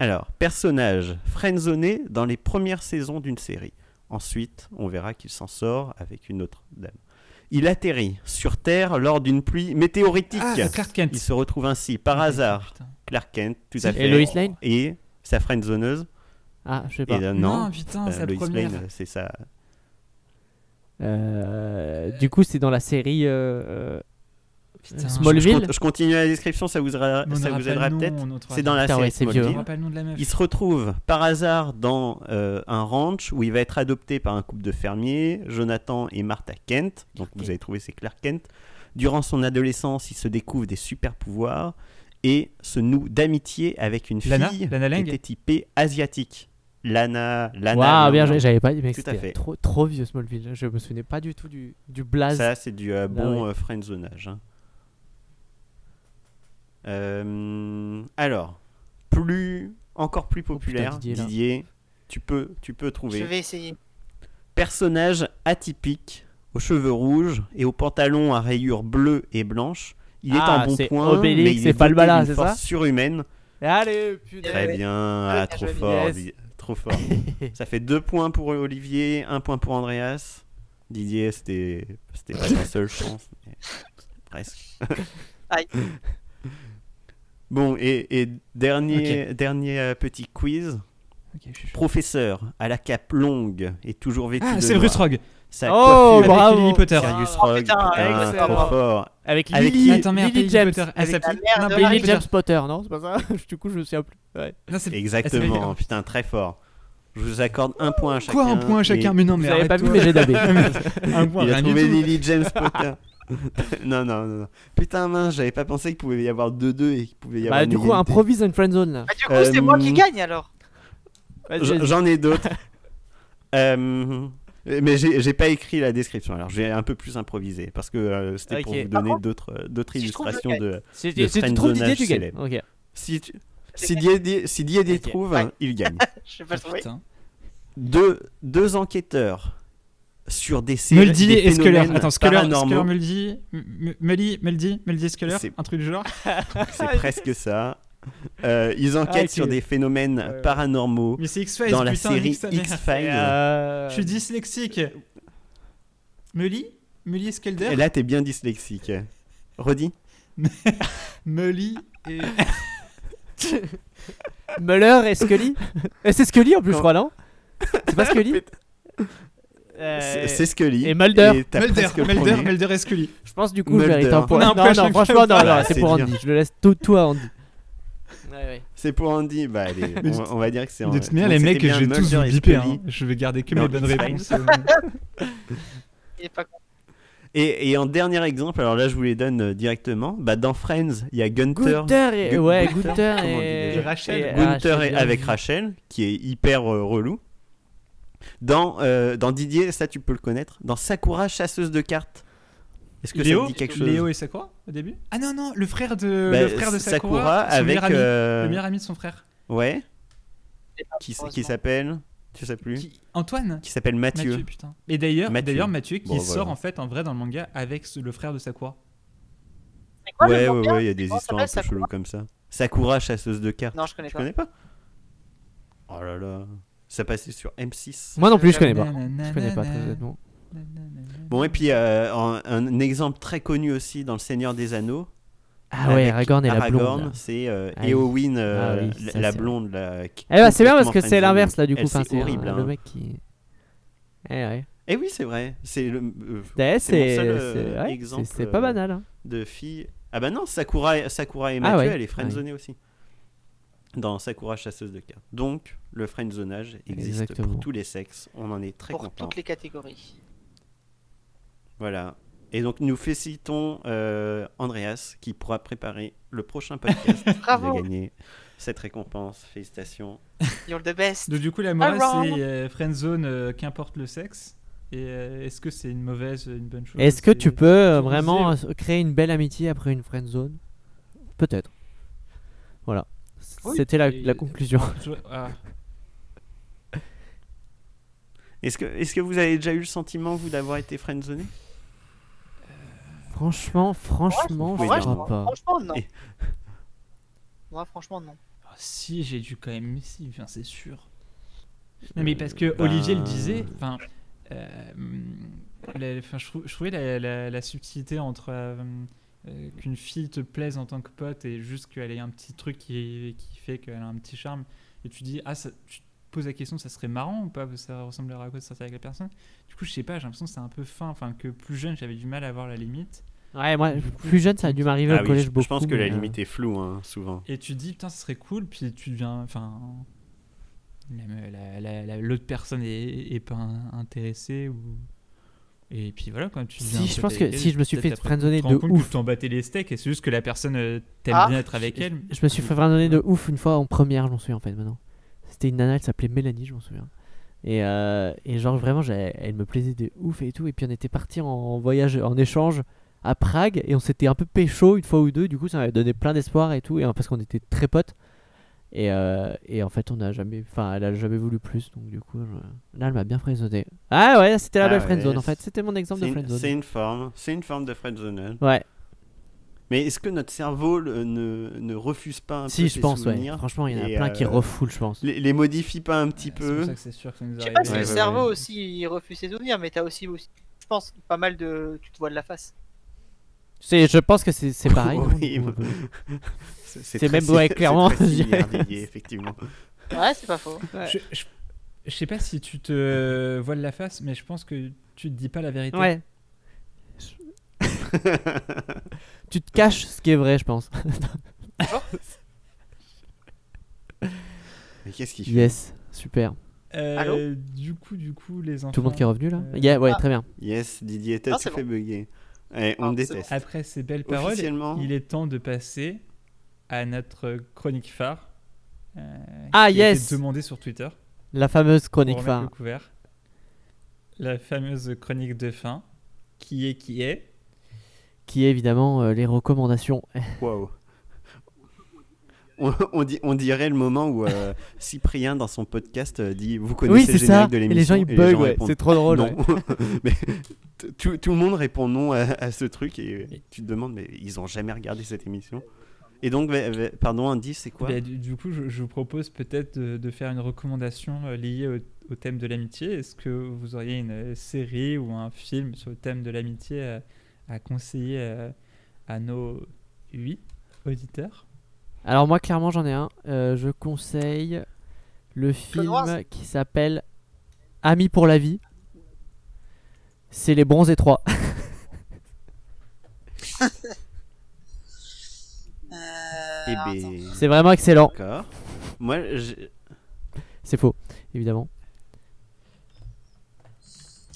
Alors, personnage friendzoné dans les premières saisons d'une série. Ensuite, on verra qu'il s'en sort avec une autre dame. Il atterrit sur Terre lors d'une pluie météoritique. Ah, Clark Kent. Il se retrouve ainsi par hasard putain. Clark Kent, tout à Et fait. Lois Lane Et sa friendzoneuse. Ah, je sais Et pas. euh, non, Non, putain, euh, sa Lois première. Lane, c'est ça. Euh, du coup, c'est dans la série. Putain, Smallville. Je, continue la description, ça vous, aidera- ça vous peut-être. C'est dans la Putain, série ouais, vieux. Il se retrouve par hasard dans euh, un ranch où il va être adopté par un couple de fermiers, Jonathan et Martha Kent. Donc vous avez trouvé c'est Clark Kent. Durant son adolescence, il se découvre des super pouvoirs et se noue d'amitié avec une Lana fille Lana qui était typée asiatique. Lana, Lana. Waouh, bien joué, j'avais pas dit, mais Tout à c'était fait. trop, trop vieux Smallville. Je me souvenais pas du tout du, du blaze. Ça, c'est du euh, bon ouais. euh, friendzonage. hein. Euh, alors, plus, encore plus populaire, Didier, tu, peux, tu peux trouver. Je vais essayer. Personnage atypique, aux cheveux rouges et aux pantalons à rayures bleues et blanches. Il est Ah, en bon c'est point, Obélix mais il et est Falbala, doté d'une c'est ça force surhumaine. Allez, putain. Très Ouais. bien, ah, bien trop fort, trop fort. Ça fait deux points pour Olivier, un point pour Andreas. Didier, c'était c'était pas ta seule chance, mais presque. Aïe. Bon, et, et dernier, dernier euh, petit quiz. Je. Professeur à la cape longue et toujours vêtu Ah, de c'est. Bruce Rogue. Sa Oh, bravo. Lily Potter. Sirius Oh, Rogue, putain, putain, excellent. trop fort. Avec Avec Lily, qui Attends, merde, Lily Lily James. Potter. Elle Avec Non, Lily. James Potter, non C'est pas ça Du coup, je me souviens plus. Ouais. Non, c'est- Exactement, s'appelle- putain, très fort. Je vous accorde un point à chacun. Quoi, un point à chacun et Mais non, Vous mais avez pas vu, mais j'ai dabé. Un point, Il a trouvé. Lily James Potter. non, non, non, non. Putain, mince, j'avais pas pensé qu'il pouvait y avoir 2-2 et qu'il pouvait y avoir Bah, du coup, improvise une friendzone là. Bah, du coup, c'est moi qui Euh, gagne alors. J'en ai d'autres. Euh, mais j'ai j'ai pas écrit la description, alors j'ai un peu plus improvisé parce que euh, c'était pour vous donner d'autres euh, d'autres si illustrations de. Si, le si tu trouves Didier, friendzonage tu gagnes. Si, tu- si Didier, si Didier Ok. trouve, Ouais. il gagne. Je vais pas le trouver. Deux, deux enquêteurs sur des séries. Muldy des et phénomènes Attends, Sculler, paranormaux. Sculler, Muldy, M- M- Mully, Muldy, Muldy, Sculler, C'est- un truc du genre. C'est presque ça. Euh, ils enquêtent ok. sur des phénomènes Ouais. paranormaux Mais X-Files, dans la putain, série. X-Files. Euh, Je suis dyslexique. Mully Mully Skelder Et là, t'es bien dyslexique. Redis Mully et... Muller et Scully Eh, C'est Scully en plus, je crois, non? C'est pas Scully? Euh, C'est Scully. et Mulder. t'as Mulder, et Scully. Je pense du coup, mérite un point. Non, non, chaque franchement, non, non, c'est pour. Andy. Je le laisse tout, tout à Andy. Ouais, ouais. C'est pour Andy. Bah, allez, on, on va dire que c'est De toute manière, les mecs, vais tous et. Scully. hein. Je vais garder que Non, mes bonnes réponses. Il est pas con. Et, et en dernier exemple, alors là, je vous les donne euh, directement. Bah, dans Friends, il y a Gunther. Gunther et. Gu- Ouais, Gunther, Gunther et. Rachel. et Gunther avec Rachel, qui est hyper euh, relou. Dans, euh, dans Didier, ça tu peux le connaître. Dans Sakura, chasseuse de cartes. Est-ce que ça Léo, te dit quelque chose Léo et Sakura au début? Ah non, non, le frère de, Bah, le frère de Sakura, Sakura avec. meilleur ami, euh, le meilleur ami de son frère. Ouais. Qui, qui s'appelle Tu sais plus Qui- Antoine? Qui s'appelle Mathieu. Mathieu, putain. Et d'ailleurs, Mathieu. d'ailleurs Mathieu qui Bon, sort voilà. en fait en vrai dans le manga avec ce- le frère de Sakura. Quoi le ouais, ouais, ouais, il y a des ça histoires un peu cheloues Sakura comme ça. Sakura, chasseuse de cartes. Non, je connais Tu pas. connais pas? Oh là là. Ça passait sur M6. Moi non plus, je connais pas. Je connais pas très honnêtement. Bon, et puis euh, un, un exemple très connu aussi dans Le Seigneur des Anneaux. Ah ouais, Aragorn et la Aragorn, blonde. là. c'est euh, Ah oui. Euh, Ah oui, la, ça, la blonde. Qui- Eh bah c'est bien parce que c'est l'inverse là du coup. Enfin, c'est horrible. hein. le mec qui. Eh ouais. Eh oui, c'est vrai. C'est le. euh, c'est euh, ouais, exemple, c'est- c'est pas banal. hein. de fille. Ah bah non, Sakura, Sakura et Ah Mathieu, ouais. elle est friendzonée aussi. Dans Sakura chasseuse de cartes. Donc, le friendzonage existe Exactement. pour tous les sexes. On en est très Pour content. toutes les catégories. Voilà. Et donc, nous félicitons euh, Andreas qui pourra préparer le prochain podcast. Bravo. Il a gagné cette récompense. Félicitations. You're the best. Donc du coup la morale Around. c'est euh, friendzone euh, qu'importe le sexe. Et euh, est-ce que c'est une mauvaise, une bonne chose? Est-ce que tu peux euh, vraiment créer une belle amitié après une friend zone Peut-être. Voilà. Oui. C'était la, Et- la conclusion. Je- ah. Est-ce que, est que vous avez déjà eu le sentiment, vous, d'avoir été friendzoné Franchement, franchement, je non. crois pas. Franchement, non. Et- Moi, franchement, non. Ah, Si j'ai dû quand même, si, enfin, c'est sûr. Non, mais parce que ben- Olivier le disait, enfin, euh, je, trou- je trouvais la, la- la subtilité entre euh, euh, qu'une fille te plaise en tant que pote et juste qu'elle ait un petit truc qui, qui fait qu'elle a un petit charme. Et tu dis, ah, ça, tu te poses la question, ça serait marrant ou pas Ça ressemblerait à quoi de sortir avec la personne? Du coup, je sais pas, j'ai l'impression que c'est un peu fin. Enfin, que plus jeune, j'avais du mal à voir la limite. Ouais, moi, plus jeune, ça a dû m'arriver Ah au oui, collège je, beaucoup. je pense que la euh, limite est floue, hein, souvent. Et tu te dis, putain, ça serait cool, puis tu deviens. Enfin. la- la- la- la- L'autre personne est, est pas in- intéressée ou. Et puis voilà, quand tu Si, je pense que elle, si je me suis fait friendzoner tu de compte ouf. que t'en battais les steaks et c'est juste que la personne euh, t'aime Ah. bien être avec elle. Je me suis fait friendzoner de ouf une fois en première, je m'en souviens en fait maintenant. C'était une nana, elle s'appelait Mélanie, je m'en souviens. Et, euh, et genre vraiment, elle me plaisait de ouf et tout. Et puis on était parti en voyage, en échange à Prague et on s'était un peu pécho une fois ou deux. Du coup, ça m'avait donné plein d'espoir et tout. Et euh, parce qu'on était très potes. Et, euh, et en fait, on a jamais, enfin, elle a jamais voulu plus. Donc du coup, je- là, elle m'a bien friendzoné. Ah ouais, c'était la Ah belle ouais, friendzone en c'est- fait. C'était mon exemple C'est de une, c'est friendzone. une forme, c'est une forme de friendzonage. Ouais, Mais est-ce que notre cerveau le- ne, ne refuse pas un peu si, je pense, ouais. souvenirs Franchement, il y en a plein qui euh, refoulent, je pense. les, les modifie pas un petit C'est peu pour ça que c'est sûr que ça nous Je sais arrive. pas si Ouais, le ouais, cerveau ouais. aussi il refuse ses souvenirs, mais t'as aussi, aussi, je pense, pas mal de. Tu te vois de la face. C'est, je pense que c'est c'est pareil. Oui, C'est même- ouais, c'est clairement, effectivement. Ouais, c'est pas faux. Je, je, je sais pas si tu te voiles la face, mais je pense que tu te dis pas la vérité. Ouais. tu te caches ce qui est vrai, je pense. Mais qu'est-ce qu'il fait? Yes, super. Euh, Allô? du coup, du coup, les enfants. Tout le monde qui est revenu là? euh, Yeah, Ouais, ah. très bien. Yes, Didier, t'as Ah, tout fait bugger. Eh, on Ah, déteste. Après ces belles paroles, il est temps de passer à notre chronique phare. euh, Ah, qui a été yes demandée sur Twitter. La fameuse pour chronique le phare. couvert. La fameuse chronique de fin. Qui est qui est? Qui est évidemment euh, les recommandations. Waouh. On, on dit- on dirait le moment où euh, Cyprien dans son podcast euh, dit vous connaissez Oui, le c'est ça. générique de Et l'émission les gens ils bug, ouais. C'est trop drôle. non. ouais. mais t- tout, tout le monde répond non à, à ce truc et tu te demandes mais ils ont jamais regardé cette émission? Et donc pardon Andy c'est quoi Bah, du, du coup, je, je vous propose peut-être de, de faire une recommandation euh, liée au, au thème de l'amitié. Est-ce que vous auriez une euh, série ou un film sur le thème de l'amitié à, à conseiller euh, à nos huit auditeurs? Alors, moi, clairement, j'en ai un. Euh, je conseille le film qui s'appelle Amis pour la vie. C'est les bronzés 3. Eh attends. ben C'est vraiment excellent. d'accord. Moi j'ai- C'est faux, évidemment.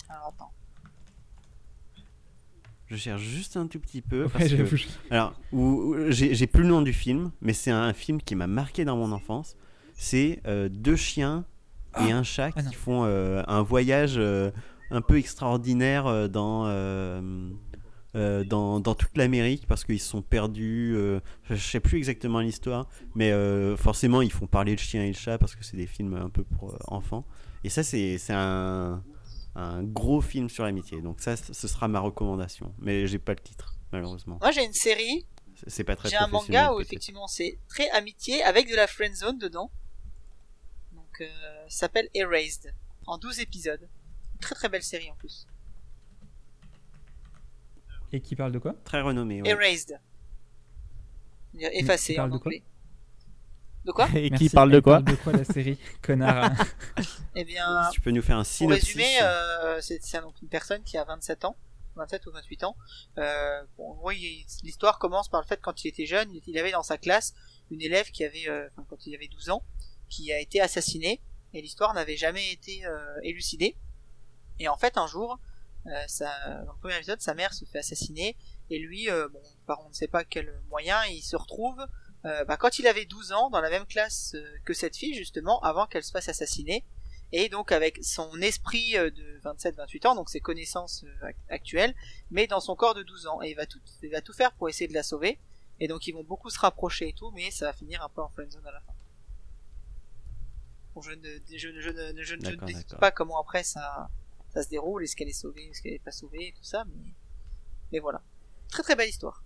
Alors, attends. je cherche juste un tout petit peu Ouais, parce que j'avoue. Alors, où- où- j'ai j'ai plus le nom du film, mais c'est un film qui m'a marqué dans mon enfance. C'est euh, deux chiens et un chat Ah non. qui font euh, un voyage euh, un peu extraordinaire euh, dans, euh, dans, dans toute l'Amérique parce qu'ils se sont perdus. euh, je sais plus exactement l'histoire, mais euh, forcément ils font parler le chien et le chat parce que c'est des films un peu pour euh, enfants. Et ça, c'est un, un gros film sur l'amitié. Donc, ça, ce sera ma recommandation. Mais j'ai pas le titre, malheureusement. Moi, j'ai une série. C'est- pas très J'ai un manga où effectivement c'est très amitié avec de la friend zone dedans. Donc euh, s'appelle Erased, en 12 épisodes. Très très belle série en plus. Et qui parle de quoi? Très renommé. ouais. Erased. Effacé parle en de quoi? anglais. De quoi? Et Merci. qui parle de quoi? Parle de quoi la série? Connard. Eh bien, Tu peux nous faire un pour synopsis résumer, euh, c'est donc une personne qui a 27 ans, 27 ou 28 ans. Euh, bon, en gros, il- l'histoire commence par le fait que quand il était jeune, il avait dans sa classe une élève qui avait, euh, enfin, quand il avait 12 ans, qui a été assassinée, et l'histoire n'avait jamais été euh, élucidée. Et en fait, un jour, euh, sa, dans le premier épisode, sa mère se fait assassiner, et lui, euh, bon, par on ne sait pas quel moyen, il se retrouve euh, bah, quand il avait 12 ans dans la même classe que cette fille, justement, avant qu'elle se fasse assassiner. Et donc avec son esprit de 27-28 ans, donc ses connaissances ac- actuelles, mais dans son corps de 12 ans. Et il va tout, il va tout faire pour essayer de la sauver. Et donc ils vont beaucoup se rapprocher et tout, mais ça va finir un peu en friendzone à la fin. Bon, je ne, je, je je ne, je ne pas comment après ça, ça se déroule, est-ce qu'elle est sauvée, est-ce qu'elle est pas sauvée, et tout ça, mais, mais voilà. Très très belle histoire.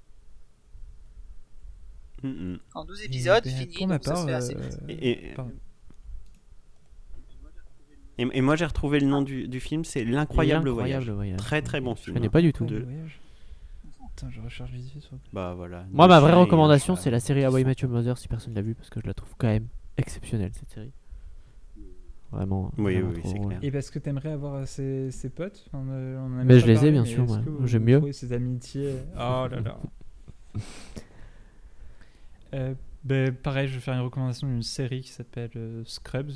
Mm. En 12 épisodes, Et, fini, ça se fait assez euh, vite. Et, et- pardon. et- et moi j'ai retrouvé le nom du, du film, c'est L'incroyable voyage. Voyage. Très très bon Je film. connais pas du tout. De- voyage. Attends, je recherche vite fait sur le- Bah voilà. Moi, ma vraie recommandation, euh, c'est la série Hawaii Matthew Mother, si personne l'a vu, parce que je la trouve quand même exceptionnelle, cette série. Vraiment. Oui, vraiment oui, c'est clair. Et parce que t'aimerais avoir euh, ses, ses potes on, euh, on en a Mais je les ai, bien sûr, J'aime mieux. Ses amitiés. Oh là là. Euh, ben, pareil, je vais faire une recommandation d'une série qui s'appelle euh, Scrubs,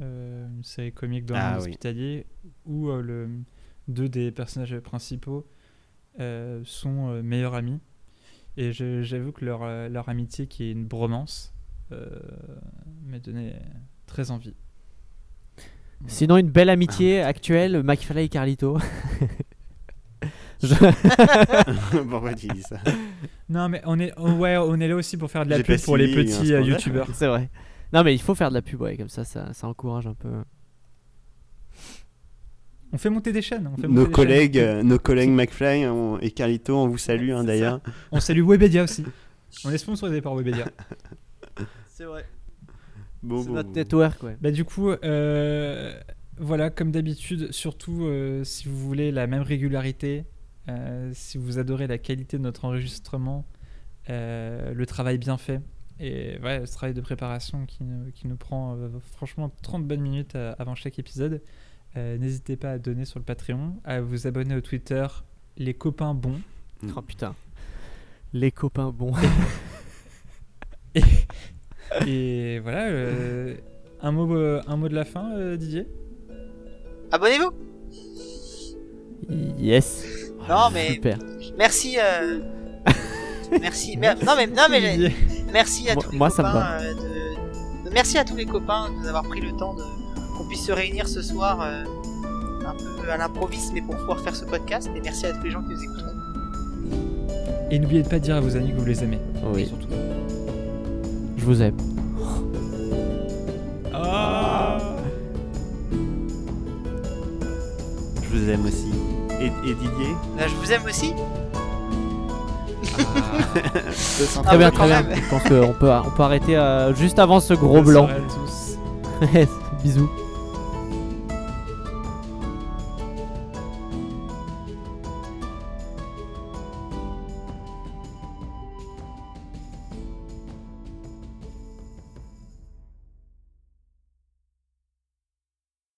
euh, une série comique dans Ah le oui. hospitalier, où euh, le, deux des personnages principaux euh, sont euh, meilleurs amis. Et j'avoue que leur, euh, leur amitié, qui est une bromance, euh, m'a donné très envie. Sinon, une belle amitié actuelle, McFly et Carlito. Je- Pourquoi tu dis ça Non, mais on est, oh, ouais, on est là aussi pour faire de la pub pour les un petits euh, youtubeurs. C'est vrai. Non, mais il faut faire de la pub, ouais, comme ça, ça, ça encourage un peu. On fait monter des chaînes. On fait Nos monter des collègues, chaînes. euh, nos collègues McFly on- et Carlito, on vous salue hein, d'ailleurs. On salue Webedia aussi. On est sponsorisé par Webedia. C'est vrai. Bon, C'est bon, notre bon. network, ouais. Bah du coup, euh, voilà, comme d'habitude, surtout euh, si vous voulez la même régularité, euh, si vous adorez la qualité de notre enregistrement, euh, le travail bien fait, et ouais, ce travail de préparation qui, nous- qui nous prend euh, franchement 30 bonnes minutes euh, avant chaque épisode, euh, n'hésitez pas à donner sur le Patreon, à vous abonner au Twitter, les copains bons. Oh putain. Les copains bons. Et voilà, euh, un, mot, euh, un mot de la fin, euh, Didier? Abonnez-vous yes. Non, mais Super. merci. euh, merci. mer- non, mais, non, mais merci à Moi- tous les moi, ça me copains. euh, de- de- Merci à tous les copains de nous avoir pris le temps de qu'on puisse se réunir ce soir euh, un peu à l'improviste, mais pour pouvoir faire ce podcast. Et merci à tous les gens qui nous écouteront. Et n'oubliez pas de dire à vos amis que vous les aimez. Oui, Surtout. Je vous aime. Ah Je vous aime aussi. Et, et Didier Là, je vous aime aussi. Très Ah bien, ouais, très bien. Je pense qu'on peut, on peut arrêter euh, juste avant ce gros Bonne blanc. soirée à tous. Bisous.